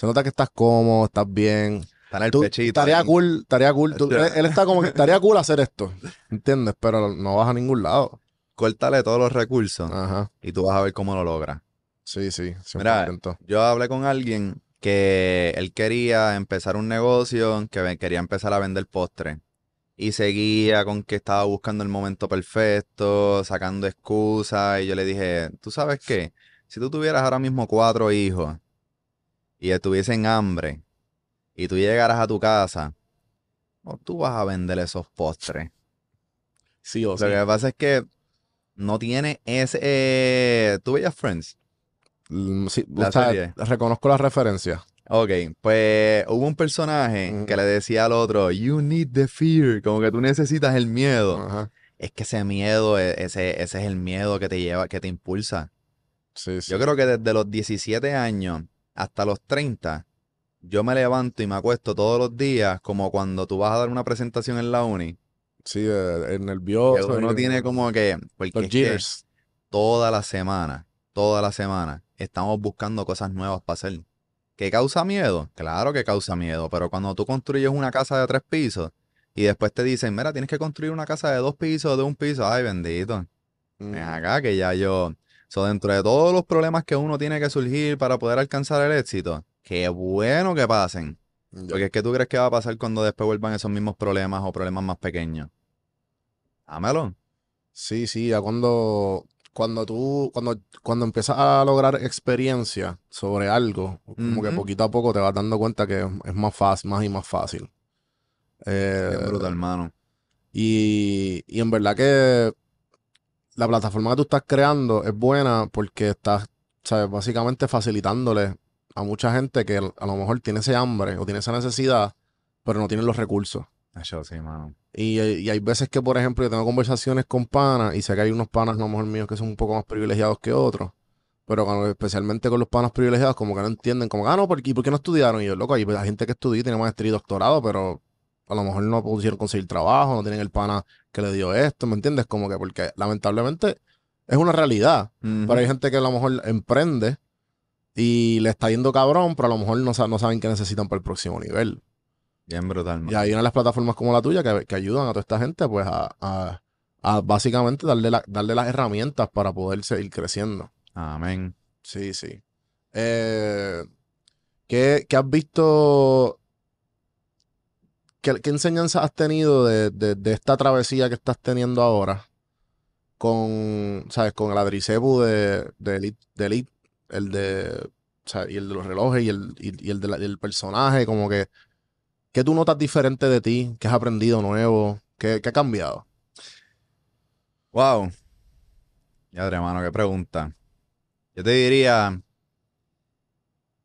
Se nota que estás cómodo, estás bien. Está en el Tú- pechito. estaría cool, estaría cool. Tú- él, él está como que estaría cool hacer esto, ¿entiendes? Pero no vas a ningún lado. Córtale todos los recursos Ajá. y tú vas a ver cómo lo logras. Sí, sí, 100%. Mira, Yo hablé con alguien que él quería empezar un negocio, que quería empezar a vender postres. Y seguía con que estaba buscando el momento perfecto, sacando excusas. Y yo le dije, ¿tú sabes qué? Si tú tuvieras ahora mismo cuatro hijos y estuviesen hambre y tú llegaras a tu casa, o tú vas a vender esos postres. sí o Lo sí. que pasa es que no tiene ese... eh, ¿Tú veías Friends? Mm, sí, La o sea, reconozco la referencia. Ok, pues hubo un personaje Ujú. que le decía al otro, you need the fear, como que tú necesitas el miedo. Ajá. Es que ese miedo, e- ese, ese es el miedo que te lleva, que te impulsa. Sí, sí. Yo creo que desde los 17 años hasta los 30, yo me levanto y me acuesto todos los días como cuando tú vas a dar una presentación en la uni. Sí, eh, el Que nervioso. uno el- tiene como que, porque los es que toda la semana, toda la semana, estamos buscando cosas nuevas para hacer. ¿Qué causa miedo? Claro que causa miedo, pero cuando tú construyes una casa de tres pisos y después te dicen, mira, tienes que construir una casa de dos pisos, de un piso, ay, bendito. Mm, Ven acá que ya yo, so, dentro de todos los problemas que uno tiene que surgir para poder alcanzar el éxito, qué bueno que pasen. Porque es que tú crees que va a pasar cuando después vuelvan esos mismos problemas o problemas más pequeños. Dámelo. Sí, sí, ya cuando, cuando tú, cuando, cuando empiezas a lograr experiencia sobre algo, como que poquito a poco te vas dando cuenta que es, más fácil, más y más fácil. Eh, Bien brutal, hermano. y, y en verdad que la plataforma que tú estás creando es buena porque estás, ¿sabes? Básicamente facilitándole a mucha gente que a lo mejor tiene ese hambre o tiene esa necesidad, pero no tiene los recursos. Yo sí, mano. Y, y hay veces que, por ejemplo, yo tengo conversaciones con panas y sé que hay unos panas, a lo mejor míos, que son un poco más privilegiados que otros. Pero cuando- especialmente con los panas privilegiados, como que no entienden, como, ah, no, ¿por qué, ¿por qué no estudiaron? Y yo, loco, hay hay gente que estudió y tiene maestría y doctorado, pero a lo mejor no pudieron conseguir trabajo, no tienen el pana que le dio esto, ¿me entiendes? Como que, porque lamentablemente es una realidad. Pero hay gente que a lo mejor emprende y le está yendo cabrón, pero a lo mejor no, sa- no saben qué necesitan para el próximo nivel. Bien brutal, Y hay unas plataformas como la tuya que, que ayudan a toda esta gente pues a, a- a básicamente darle, la- darle las herramientas para poder seguir creciendo. Amén. Sí, sí. Eh, ¿qué, qué has visto? ¿Qué, qué enseñanzas has tenido de, de- de esta travesía que estás teniendo ahora? Con, ¿sabes? Con el Adricebu de, de Elite, de Elite, el de, y el de los relojes y el, y, y el de del personaje, como que, ¿qué tú notas diferente de ti? ¿Qué has aprendido nuevo? ¿Qué, qué ha cambiado? Wow. Ya, hermano, qué pregunta. Yo te diría,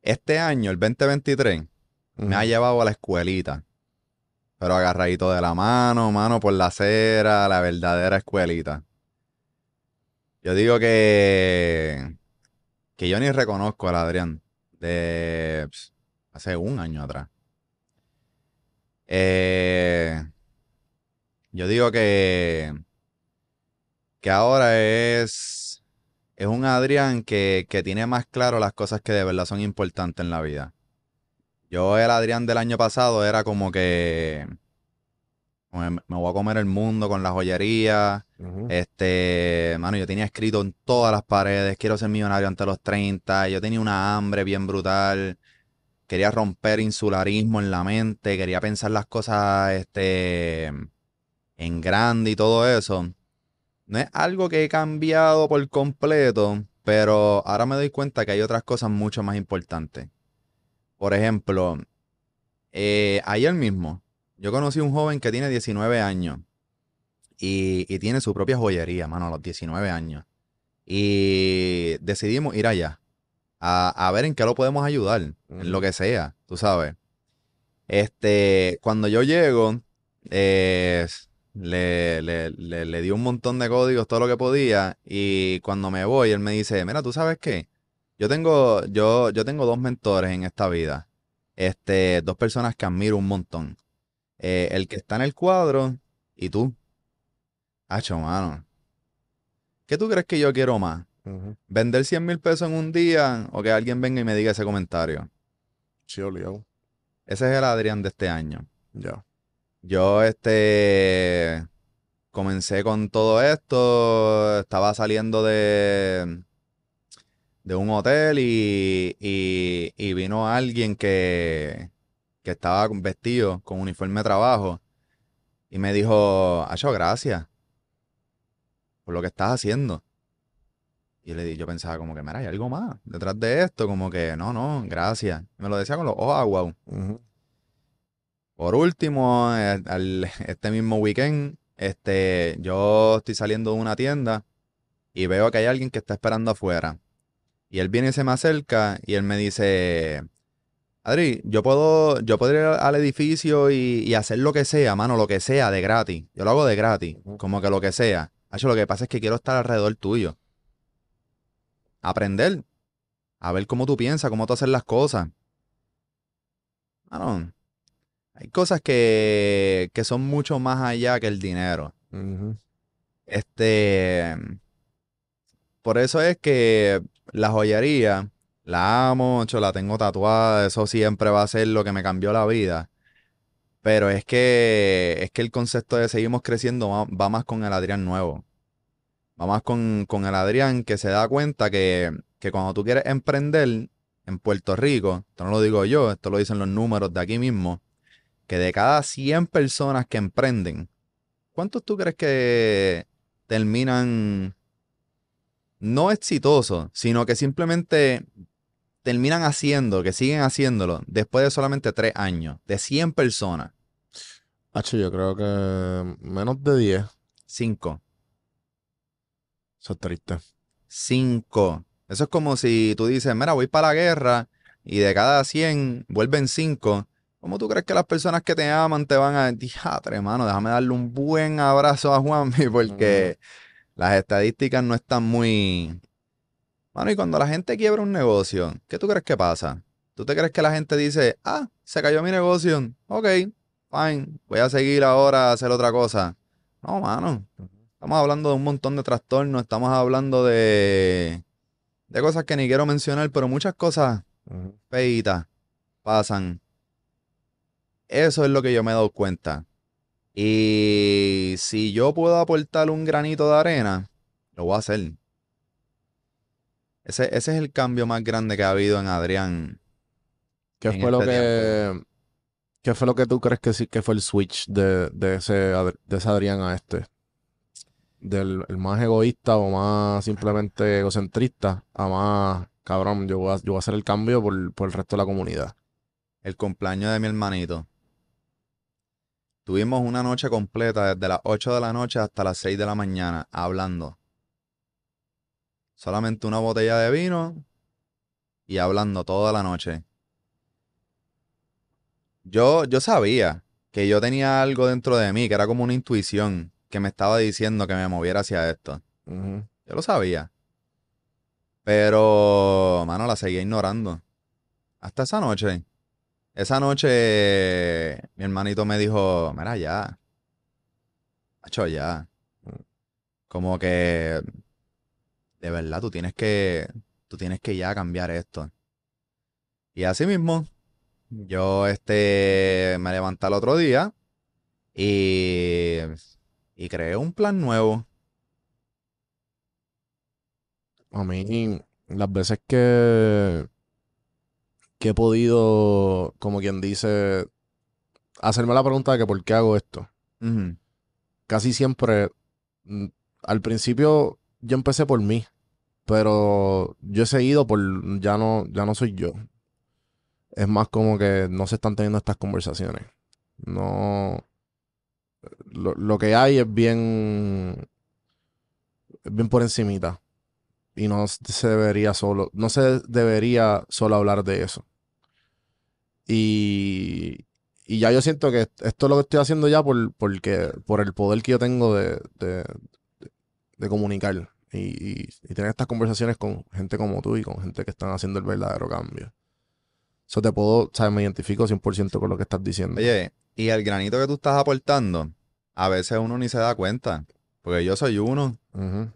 este año, el 2023, me ha llevado a la escuelita. Pero agarradito de la mano, mano por la acera, la verdadera escuelita. Yo digo que, que yo ni reconozco al Adrián de hace un año atrás. Eh, yo digo que, que ahora es, es un Adrián que, que tiene más claro las cosas que de verdad son importantes en la vida. Yo, el Adrián del año pasado, era como que me, me voy a comer el mundo con la joyería. Este, mano, yo tenía escrito en todas las paredes, quiero ser millonario ante los 30. Yo tenía una hambre bien brutal. Quería romper insularismo en la mente, quería pensar las cosas, este, en grande y todo eso. No es algo que he cambiado por completo, pero ahora me doy cuenta que hay otras cosas mucho más importantes. Por ejemplo, eh, ayer mismo, yo conocí a un joven que tiene 19 años y, y tiene su propia joyería, mano, a los 19 años. Y decidimos ir allá a, a ver en qué lo podemos ayudar, en lo que sea, tú sabes. Este, cuando yo llego, eh, le, le, le, le di un montón de códigos, todo lo que podía, y cuando me voy, él me dice, mira, ¿tú sabes qué? Yo tengo, yo, yo tengo dos mentores en esta vida. Este, dos personas que admiro un montón. Eh, el que está en el cuadro y tú. Hacho, mano. ¿Qué tú crees que yo quiero más? ¿Vender 100 mil pesos en un día o que alguien venga y me diga ese comentario? Sí, obligado. Ese es el Adrián de este año. Ya. Yo, este, comencé con todo esto, estaba saliendo de, de un hotel y, y- y vino alguien que, que estaba vestido con uniforme de trabajo y me dijo, Acho, gracias por lo que estás haciendo. Y le di, yo pensaba como que, mira, hay algo más detrás de esto, como que, no, no, gracias. Me lo decía con los ojos aguados. Ujú. Por último, eh, este mismo weekend, este, yo estoy saliendo de una tienda y veo que hay alguien que está esperando afuera. Y él viene y se me acerca y él me dice, Adri, yo puedo, yo puedo ir al edificio y, y hacer lo que sea, mano, lo que sea, de gratis. Yo lo hago de gratis, como que lo que sea. Hacho, lo que pasa es que quiero estar alrededor tuyo. Aprender. A ver cómo tú piensas, cómo tú haces las cosas. Mano, hay cosas que, que son mucho más allá que el dinero. Este, por eso es que la joyería, la amo, yo la tengo tatuada, eso siempre va a ser lo que me cambió la vida. Pero es que, es que el concepto de seguimos creciendo va, más con el Adrián nuevo. Va más con, con el Adrián que se da cuenta que, que cuando tú quieres emprender en Puerto Rico, esto no lo digo yo, esto lo dicen los números de aquí mismo, que de cada 100 personas que emprenden, ¿cuántos tú crees que terminan no exitosos, sino que simplemente terminan haciendo, que siguen haciéndolo después de solamente tres años, de 100 personas, Hacho, yo creo que menos de 10. cinco, Eso es triste. cinco. Eso es como si tú dices, mira, voy para la guerra y de cada 100 vuelven cinco. ¿Cómo tú crees que las personas que te aman te van a decir, hermano, déjame darle un buen abrazo a Juanmi porque las estadísticas no están muy... Mano, y cuando la gente quiebra un negocio, ¿qué tú crees que pasa? ¿Tú te crees que la gente dice, ah, se cayó mi negocio? Ok, fine, voy a seguir ahora a hacer otra cosa. No, mano. Estamos hablando de un montón de trastornos, estamos hablando de, de cosas que ni quiero mencionar, pero muchas cosas feitas pasan. Eso es lo que yo me he dado cuenta. Y si yo puedo aportar un granito de arena, lo voy a hacer. Ese, ese es el cambio más grande que ha habido en Adrián. ¿Qué en fue lo este que... ¿Qué fue lo que tú crees que sí que fue el switch de, de ese, de ese Adrián a este? Del el más egoísta o más simplemente egocentrista a más, cabrón, yo voy a, yo voy a hacer el cambio por, por el resto de la comunidad. El cumpleaños de mi hermanito. Tuvimos una noche completa desde las 8 de la noche hasta las 6 de la mañana hablando. Solamente una botella de vino y hablando toda la noche. Yo, yo sabía que yo tenía algo dentro de mí, que era como una intuición que me estaba diciendo que me moviera hacia esto. Yo lo sabía. Pero, mano, la seguía ignorando. Hasta esa noche. Esa noche, mi hermanito me dijo, mira, ya. Hacho, ya. Como que, de verdad, tú tienes que, tú tienes que ya cambiar esto. Y así mismo, yo, este, me levanté al otro día y, y creé un plan nuevo. A mí, las veces que, que he podido, como quien dice, hacerme la pregunta de que por qué hago esto. Casi siempre, mm, al principio yo empecé por mí, pero yo he seguido por, ya no, ya no soy yo. Es más como que no se están teniendo estas conversaciones. No, lo, lo que hay es bien, es bien por encimita. Y no se debería solo, no se debería solo hablar de eso. Y, y ya yo siento que esto es lo que estoy haciendo ya por, porque, por el poder que yo tengo de, de, de comunicar y, y- y tener estas conversaciones con gente como tú y con gente que están haciendo el verdadero cambio. Eso te puedo, sabes, me identifico 100% con lo que estás diciendo. Oye, y el granito que tú estás aportando, a veces uno ni se da cuenta. Porque yo soy uno.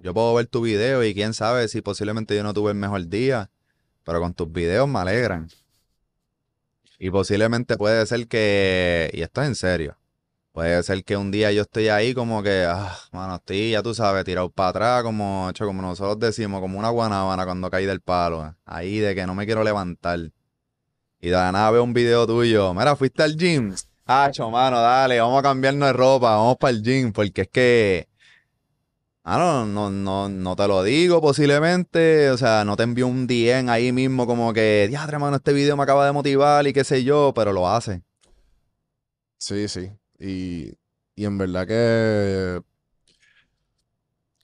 Yo puedo ver tu video y quién sabe si posiblemente yo no tuve el mejor día. Pero con tus videos me alegran. Y posiblemente puede ser que, y esto es en serio, Puede ser que un día yo estoy ahí como que, ah, mano, estoy, ya tú sabes, tirado para atrás, como, hecho, como nosotros decimos, como una guanábana cuando caí del palo. Ahí de que no me quiero levantar. Y de nada veo un video tuyo. Mira, fuiste al gym. Hacho, mano, dale, vamos a cambiarnos de ropa, vamos para el gym, porque es que. Ah, no, no, no, no te lo digo posiblemente, o sea, no te envío un DM ahí mismo como que, diadre, mano, este video me acaba de motivar y qué sé yo, pero lo hace. Sí, sí. Y, y en verdad que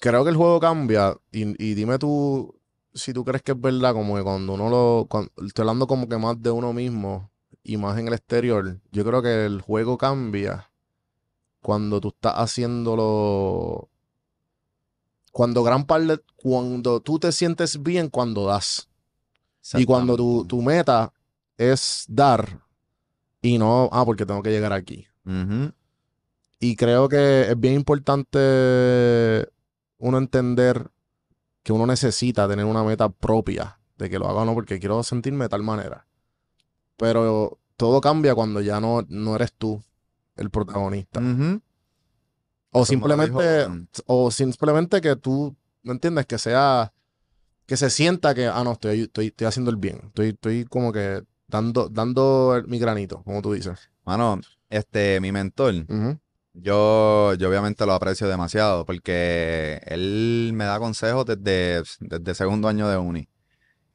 creo que el juego cambia. Y, y dime tú si tú crees que es verdad, como que cuando uno lo. cuando- estoy hablando como que más de uno mismo y más en el exterior. Yo creo que el juego cambia cuando tú estás haciéndolo. Cuando gran parte. Cuando tú te sientes bien cuando das. Y cuando tu, tu meta es dar y no, ah, porque tengo que llegar aquí. Y creo que es bien importante uno entender que uno necesita tener una meta propia de que lo haga o no, porque quiero sentirme de tal manera. Pero todo cambia cuando ya no, no eres tú el protagonista. O simplemente, o simplemente que tú, ¿me entiendes? Que sea, que se sienta que, ah, no, estoy, estoy, estoy haciendo el bien. Estoy, estoy como que dando, dando mi granito, como tú dices. Mano, este, mi mentor, yo, yo obviamente lo aprecio demasiado porque él me da consejos desde, desde segundo año de uni.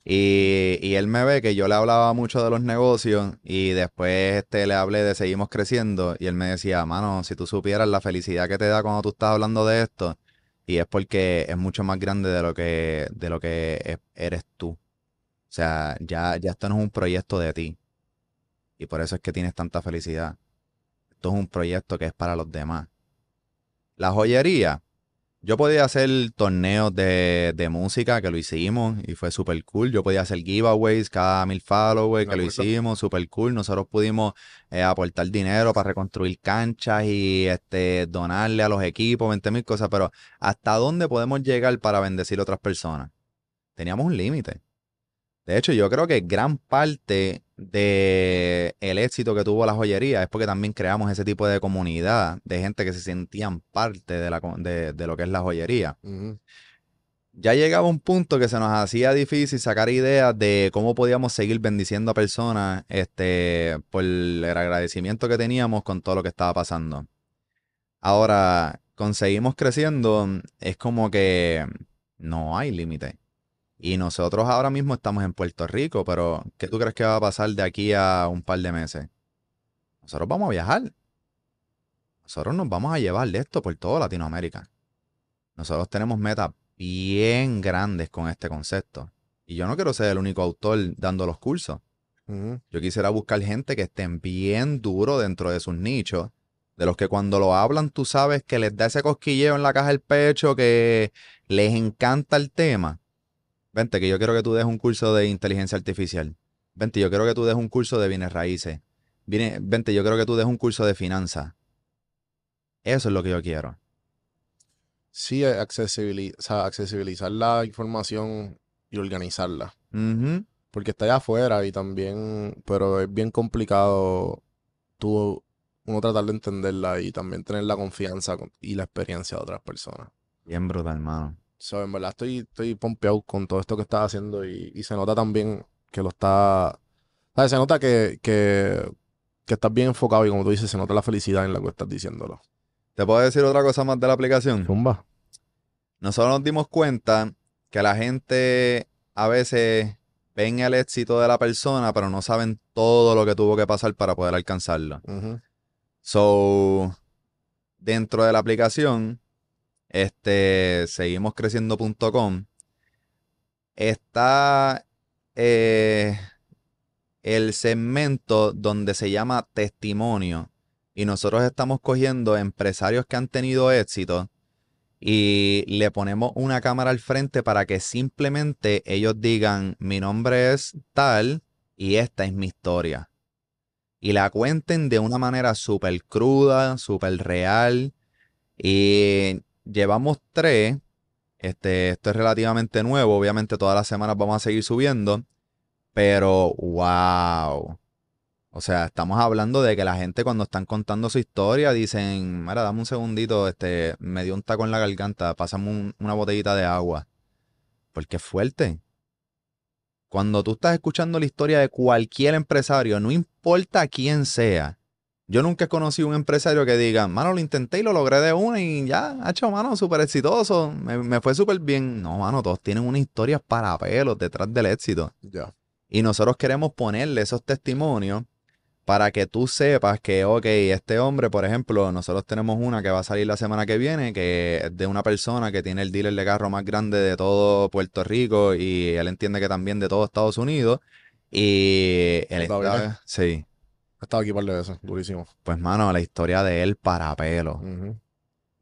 Y, él me ve que yo le hablaba mucho de los negocios y después este, le hablé de seguimos creciendo y él me decía, mano, si tú supieras la felicidad que te da cuando tú estás hablando de esto y es porque es mucho más grande de lo que, de lo que es- eres tú. O sea, ya, ya esto no es un proyecto de ti y por eso es que tienes tanta felicidad. Esto es un proyecto que es para los demás. La joyería. Yo podía hacer torneos de, de música, que lo hicimos, y fue súper cool. Yo podía hacer giveaways cada mil followers, que lo hicimos, súper cool. Nosotros pudimos eh, aportar dinero para reconstruir canchas y este, donarle a los equipos, 20 mil cosas, pero ¿hasta dónde podemos llegar para bendecir a otras personas? Teníamos un límite. De hecho, yo creo que gran parte de el éxito que tuvo la joyería es porque también creamos ese tipo de comunidad de gente que se sentían parte de, la, de, de lo que es la joyería. Ya llegaba un punto que se nos hacía difícil sacar ideas de cómo podíamos seguir bendiciendo a personas este, por el agradecimiento que teníamos con todo lo que estaba pasando. Ahora, conseguimos creciendo, es como que no hay límite. Y nosotros ahora mismo estamos en Puerto Rico, pero ¿qué tú crees que va a pasar de aquí a un par de meses? Nosotros vamos a viajar. Nosotros nos vamos a llevar de esto por toda Latinoamérica. Nosotros tenemos metas bien grandes con este concepto. Y yo no quiero ser el único autor dando los cursos. Yo quisiera buscar gente que estén bien duro dentro de sus nichos, de los que cuando lo hablan tú sabes que les da ese cosquilleo en la caja del pecho, que les encanta el tema. Vente, que yo quiero que tú des un curso de inteligencia artificial. Vente, yo quiero que tú des un curso de bienes raíces. Viene, vente, yo quiero que tú des un curso de finanzas. Eso es lo que yo quiero. Sí, accesibili- o sea, accesibilizar la información y organizarla. Porque está allá afuera y también, pero es bien complicado tú, uno tratar de entenderla y también tener la confianza con- y la experiencia de otras personas. Bien brutal, hermano. So, en verdad estoy, estoy pompeado con todo esto que estás haciendo y, y se nota también que lo está, ¿sabes? Se nota que, que, que estás bien enfocado y como tú dices, se nota la felicidad en la que estás diciéndolo. ¿Te puedo decir otra cosa más de la aplicación? Zumba. Nosotros nos dimos cuenta que la gente a veces ven el éxito de la persona, pero no saben todo lo que tuvo que pasar para poder alcanzarlo. So, dentro de la aplicación, este, seguimoscreciendo.com, está eh, el segmento donde se llama testimonio. Y nosotros estamos cogiendo empresarios que han tenido éxito y le ponemos una cámara al frente para que simplemente ellos digan, mi nombre es tal y esta es mi historia. Y la cuenten de una manera súper cruda, súper real. Y llevamos tres. Este, esto es relativamente nuevo. Obviamente todas las semanas vamos a seguir subiendo. Pero, wow. O sea, estamos hablando de que la gente cuando están contando su historia dicen, mira, dame un segundito, este, me dio un taco en la garganta, pásame un- una botellita de agua. Porque es fuerte. Cuando tú estás escuchando la historia de cualquier empresario, no importa quién sea, yo nunca he conocido un empresario que diga, mano, lo intenté y lo logré de una y ya, ha hecho, mano, súper exitoso, me, me fue súper bien. No, mano, todos tienen una historia para pelos detrás del éxito. Ya. Y nosotros queremos ponerle esos testimonios para que tú sepas que, ok, este hombre, por ejemplo, nosotros tenemos una que va a salir la semana que viene, que es de una persona que tiene el dealer de carro más grande de todo Puerto Rico y él entiende que también de todo Estados Unidos. Y él ¿Está sí, He estado aquí un par de veces, durísimo. pues mano, la historia de él para pelo.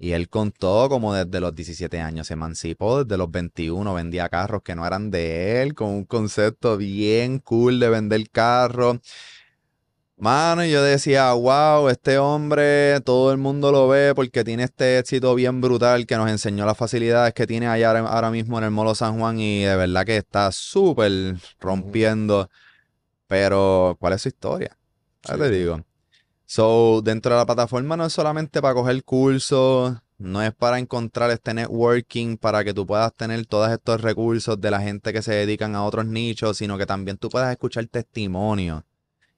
Y él contó como desde los 17 años se emancipó, desde los 21 vendía carros que no eran de él, con un concepto bien cool de vender carros. Mano, y yo decía, wow, este hombre, todo el mundo lo ve porque tiene este éxito bien brutal que nos enseñó las facilidades que tiene allá ahora- ahora mismo en el Molo San Juan y de verdad que está súper rompiendo. Pero, ¿cuál es su historia? Ya Sí. te digo. So, dentro de la plataforma no es solamente para coger cursos, no es para encontrar este networking, para que tú puedas tener todos estos recursos de la gente que se dedican a otros nichos, sino que también tú puedas escuchar testimonios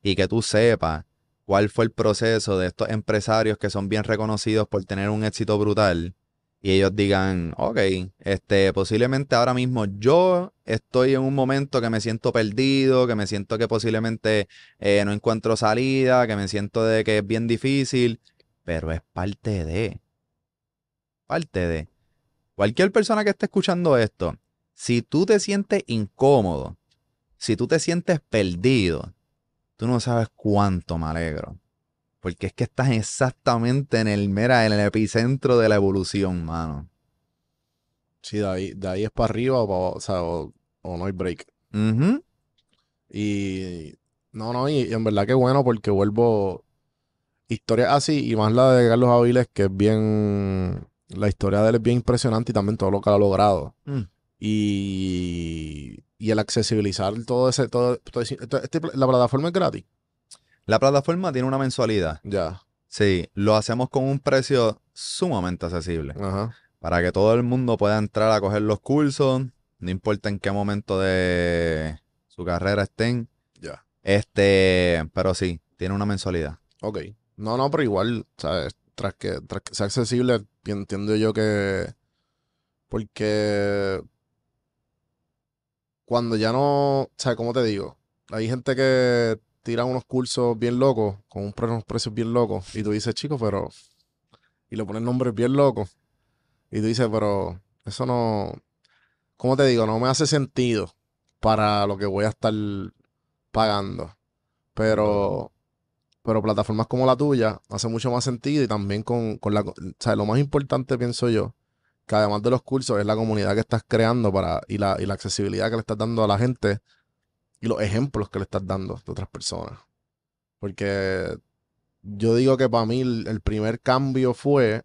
y que tú sepas cuál fue el proceso de estos empresarios que son bien reconocidos por tener un éxito brutal y ellos digan, ok, este, posiblemente ahora mismo yo estoy en un momento que me siento perdido, que me siento que posiblemente eh, no encuentro salida, que me siento de que es bien difícil, pero es parte de, parte de. Cualquier persona que esté escuchando esto, si tú te sientes incómodo, si tú te sientes perdido, tú no sabes cuánto me alegro. Porque es que estás exactamente en el, mera, en el epicentro de la evolución, mano. Sí, de ahí, de ahí es para arriba o, para- o sea, o, o no hay break. Y no, no, y, y en verdad que bueno porque vuelvo historias así y más la de Carlos Aviles que es bien, la historia de él es bien impresionante y también todo lo que ha logrado. Mm. Y, y el accesibilizar todo ese, todo, todo ese- esto- este- la plataforma es gratis. La plataforma tiene una mensualidad. Ya, Sí, lo hacemos con un precio sumamente accesible. ajá. para que todo el mundo pueda entrar a coger los cursos, no importa en qué momento de su carrera estén. Ya. Este, pero sí, tiene una mensualidad. Ok. No, no, pero igual, ¿sabes? Tras que, tras que sea accesible, entiendo yo que. Porque. Cuando ya no. ¿Sabes cómo te digo? Hay gente que tira unos cursos bien locos, con unos precios bien locos, y tú dices, chico, pero. Y le pones nombres bien locos. Y tú dices, pero. Eso no. ¿Cómo te digo? No me hace sentido para lo que voy a estar pagando. Pero pero plataformas como la tuya hace mucho más sentido y también con, con la... O sea, lo más importante, pienso yo, que además de los cursos, es la comunidad que estás creando para y la, y la accesibilidad que le estás dando a la gente y los ejemplos que le estás dando de otras personas. Porque yo digo que para mí el, el primer cambio fue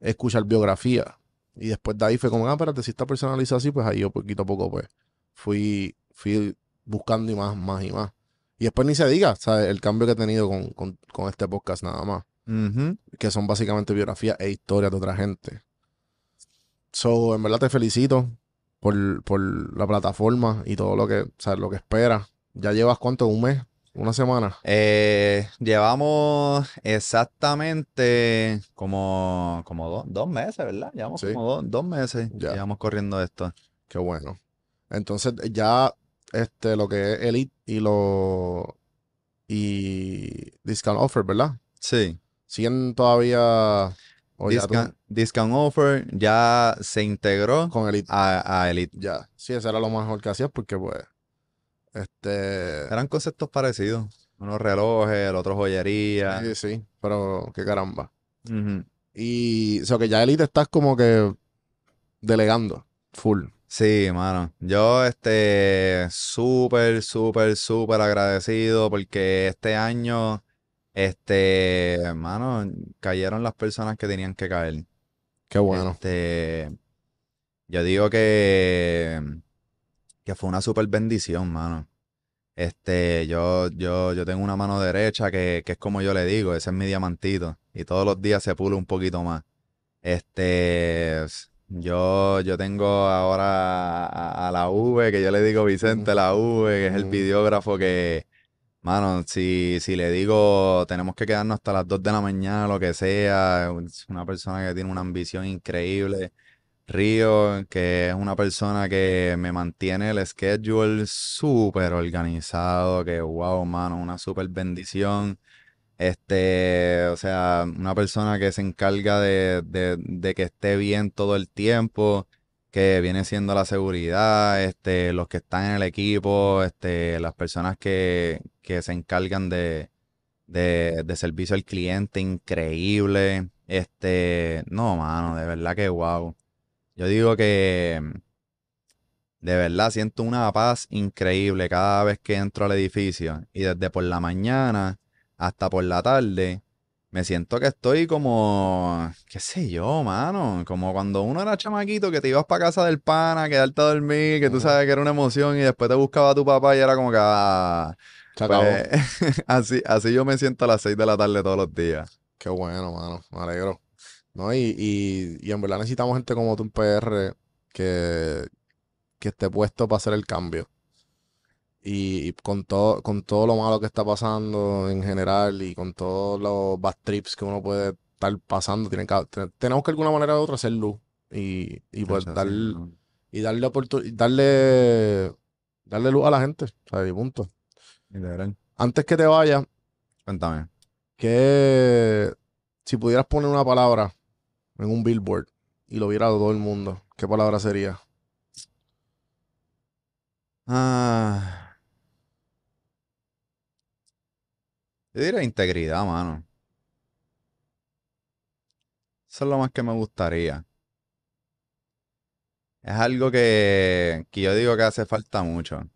escuchar biografía. Y después de ahí fue como, ah, espérate, si esta persona lo hizo así, pues ahí yo poquito a poco, pues, fui, fui buscando y más, más y más. Y después ni se diga, ¿sabes? El cambio que he tenido con, con- con este podcast nada más. Que son básicamente biografías e historias de otra gente. So, en verdad te felicito por, por la plataforma y todo lo que, ¿sabes? Lo que esperas. ¿Ya llevas cuánto? ¿Un mes? ¿Una semana? Eh, llevamos exactamente como, como dos, dos meses, ¿verdad? Llevamos Sí. como dos, dos meses. Ya. Llevamos corriendo esto. Qué bueno. Entonces, ya este, lo que es Elite y lo y Discount Offer, ¿verdad? Sí. Siguen todavía o Discount, discount offer ya se integró con Elite. a, a Elite. Ya. Sí, eso era lo mejor que hacías porque, pues, este... Eran conceptos parecidos. Unos relojes, el otro joyería. Sí, sí, pero qué caramba. Y, o sea, que ya Elite estás como que delegando, full. Sí, mano. Yo, este, súper, súper, súper agradecido porque este año, este, mano, cayeron las personas que tenían que caer. Qué bueno. Este, yo digo que, que fue una súper bendición, mano. Este, yo, yo, yo tengo una mano derecha que, que es como yo le digo, ese es mi diamantito. Y todos los días se pule un poquito más. Este, yo, yo tengo ahora a, a la V, que yo le digo Vicente la V, que es el Mm. videógrafo que, mano, si, si le digo tenemos que quedarnos hasta las 2 de la mañana, lo que sea, es una persona que tiene una ambición increíble. Río, que es una persona que me mantiene el schedule súper organizado, que wow, mano, una súper bendición. Este, o sea, una persona que se encarga de, de, de que esté bien todo el tiempo, que viene siendo la seguridad, este, los que están en el equipo, este, las personas que, que se encargan de, de, de servicio al cliente, increíble. Este, no, mano, de verdad que wow. Yo digo que de verdad siento una paz increíble cada vez que entro al edificio y desde por la mañana hasta por la tarde me siento que estoy como, qué sé yo, mano, como cuando uno era chamaquito que te ibas para casa del pana quedarte a dormir, que tú sabes que era una emoción y después te buscaba a tu papá y era como que, ah, pues, así, así yo me siento a las 6 de la tarde todos los días. Qué bueno, mano. Me alegro. ¿No? Y, y, y en verdad necesitamos gente como tú en PR que, que esté puesto para hacer el cambio. Y, y con todo, con todo lo malo que está pasando en general y con todos los bad trips que uno puede estar pasando, tienen que- te- tenemos que de alguna manera u otra hacer luz y, y pues dar, y darle oportu- darle, darle luz a la gente. Sea, y punto. Antes que te vayas, Cuéntame. que si pudieras poner una palabra en un billboard y lo viera todo el mundo, ¿qué palabra sería? Ah. Yo diría integridad, mano. Eso es lo más que me gustaría. Es algo que, que yo digo que hace falta mucho.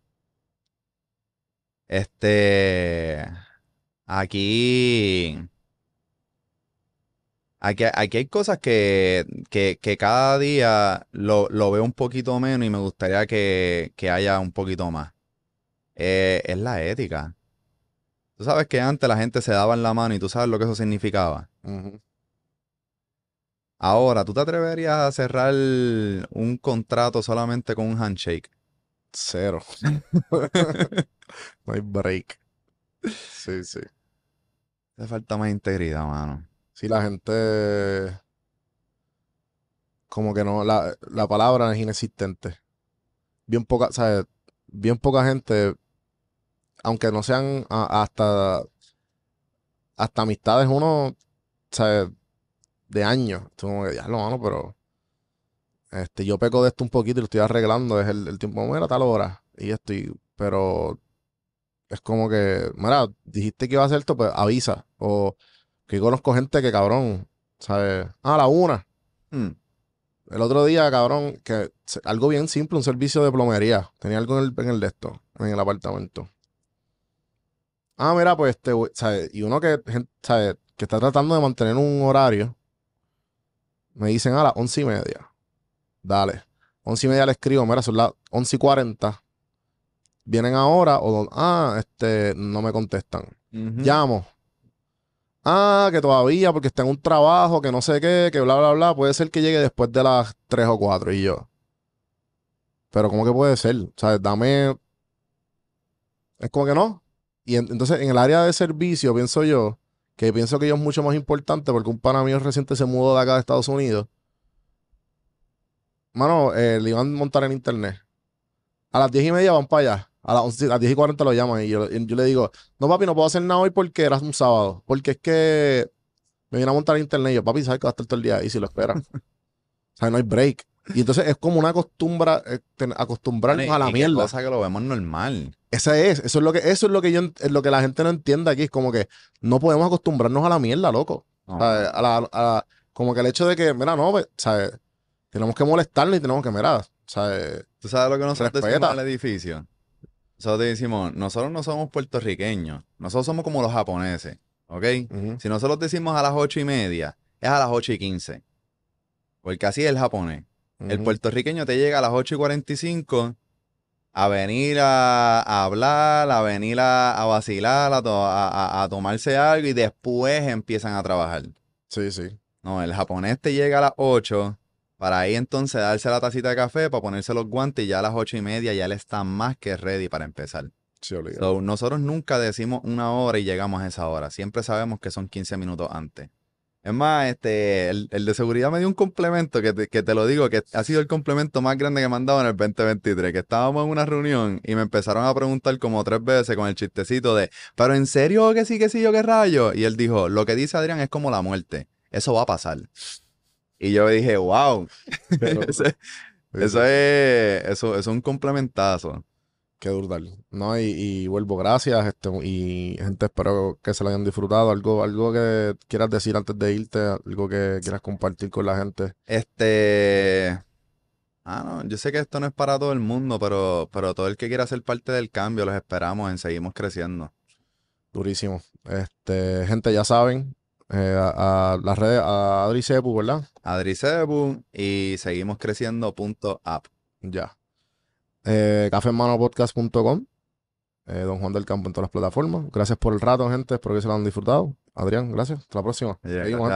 Este, aquí, aquí, aquí hay cosas que, que, que cada día lo, lo veo un poquito menos y me gustaría que, que haya un poquito más. Eh, es la ética. Tú sabes que antes la gente se daba en la mano y tú sabes lo que eso significaba. Ahora, ¿tú te atreverías a cerrar un contrato solamente con un handshake? Cero. No hay break. Sí, sí. Hace falta más integridad, mano. Sí, la gente como que no, la, la palabra es inexistente. Bien poca, ¿sabes? Bien poca gente, aunque no sean a- hasta, hasta amistades uno, ¿sabes? De años. Tú como que, diablo, mano, pero este, yo peco de esto un poquito y lo estoy arreglando. Es el, el tiempo, mira, tal hora. Y estoy, pero es como que, mira, dijiste que iba a hacer esto, pues avisa. O que conozco gente que, cabrón, ¿sabes? Ah, a la una. Hmm. El otro día, cabrón, que algo bien simple, un servicio de plomería. Tenía algo en el, en el de esto, en el apartamento. Ah, mira, pues este, ¿sabes? Y uno que, ¿sabes? que está tratando de mantener un horario, me dicen a las once y media. Dale. Once y media le escribo, mira, son las once y cuarenta. Vienen ahora o, ah, este, no me contestan. Ujú. Llamo. Ah, que todavía, porque está en un trabajo, que no sé qué, que bla, bla, bla. Puede ser que llegue después de las 3 o 4 y yo. Pero ¿cómo que puede ser? O sea, dame... Es como que no. Y en- entonces en el área de servicio pienso yo, que pienso que yo es mucho más importante porque un pana mío reciente se mudó de acá de Estados Unidos. Mano, eh, le iban a montar en internet. A las 10 y media van para allá. A las, 11 a las 10 y 40 lo llaman y yo, yo le digo, no, papi, no puedo hacer nada hoy porque era un sábado. Porque es que me viene a montar internet y yo, papi, sabes que va a estar todo el día ahí si lo esperas. o sea, no hay break. Y entonces es como una costumbre, eh, acostumbrarnos Bueno, a la y mierda. cosa que lo vemos normal. Esa es, eso es lo que, eso es lo que yo, es lo que la gente no entiende aquí. Es como que no podemos acostumbrarnos a la mierda, loco. No, O sea, a la- a la- como que el hecho de que, mira, no, pues, ¿sabes? Tenemos que molestarnos y tenemos que, mira, ¿sabes? ¿Tú sabes lo que nosotros Respeta. decimos al edificio? Nosotros decimos, nosotros no somos puertorriqueños, nosotros somos como los japoneses, ¿ok? Si nosotros decimos a las ocho y media, es a las ocho y quince. Porque así es el japonés. El puertorriqueño te llega a las 8 y 45 a venir a, a hablar, a venir a, a vacilar, a, to- a- tomarse algo y después empiezan a trabajar. Sí, sí. No, el japonés te llega a las 8 para ahí entonces darse la tacita de café, para ponerse los guantes y ya a las ocho y media ya él está más que ready para empezar. Sí. So, nosotros nunca decimos una hora y llegamos a esa hora. Siempre sabemos que son 15 minutos antes. Es más, este, el, el de seguridad me dio un complemento que te, que te lo digo, que ha sido el complemento más grande que me han dado en el 2023, que estábamos en una reunión y me empezaron a preguntar como tres veces con el chistecito de, pero en serio que sí, que sí, yo qué rayo. Y él dijo, lo que dice Adrián es como la muerte, eso va a pasar. Y yo dije, wow, Pero- eso, eso es, eso, eso es un complementazo. Qué brutal. No, y, y vuelvo, gracias. Este, y gente, espero que se lo hayan disfrutado. Algo, algo que quieras decir antes de irte, algo que quieras compartir con la gente. Este. Ah, no, yo sé que esto no es para todo el mundo, pero, pero todo el que quiera ser parte del cambio, los esperamos en Seguimos Creciendo. Durísimo. Este, gente, ya saben, eh, a, a las redes, a Adri Cepu, ¿verdad? Adri Cebu y seguimos creciendo punto app. Ya. Eh, cafemanopodcast.com. Eh, Don Juan del Campo en todas las plataformas. Gracias por el rato, gente. Espero que se lo han disfrutado. Adrián, gracias. Hasta la próxima. Yeah, Seguimos,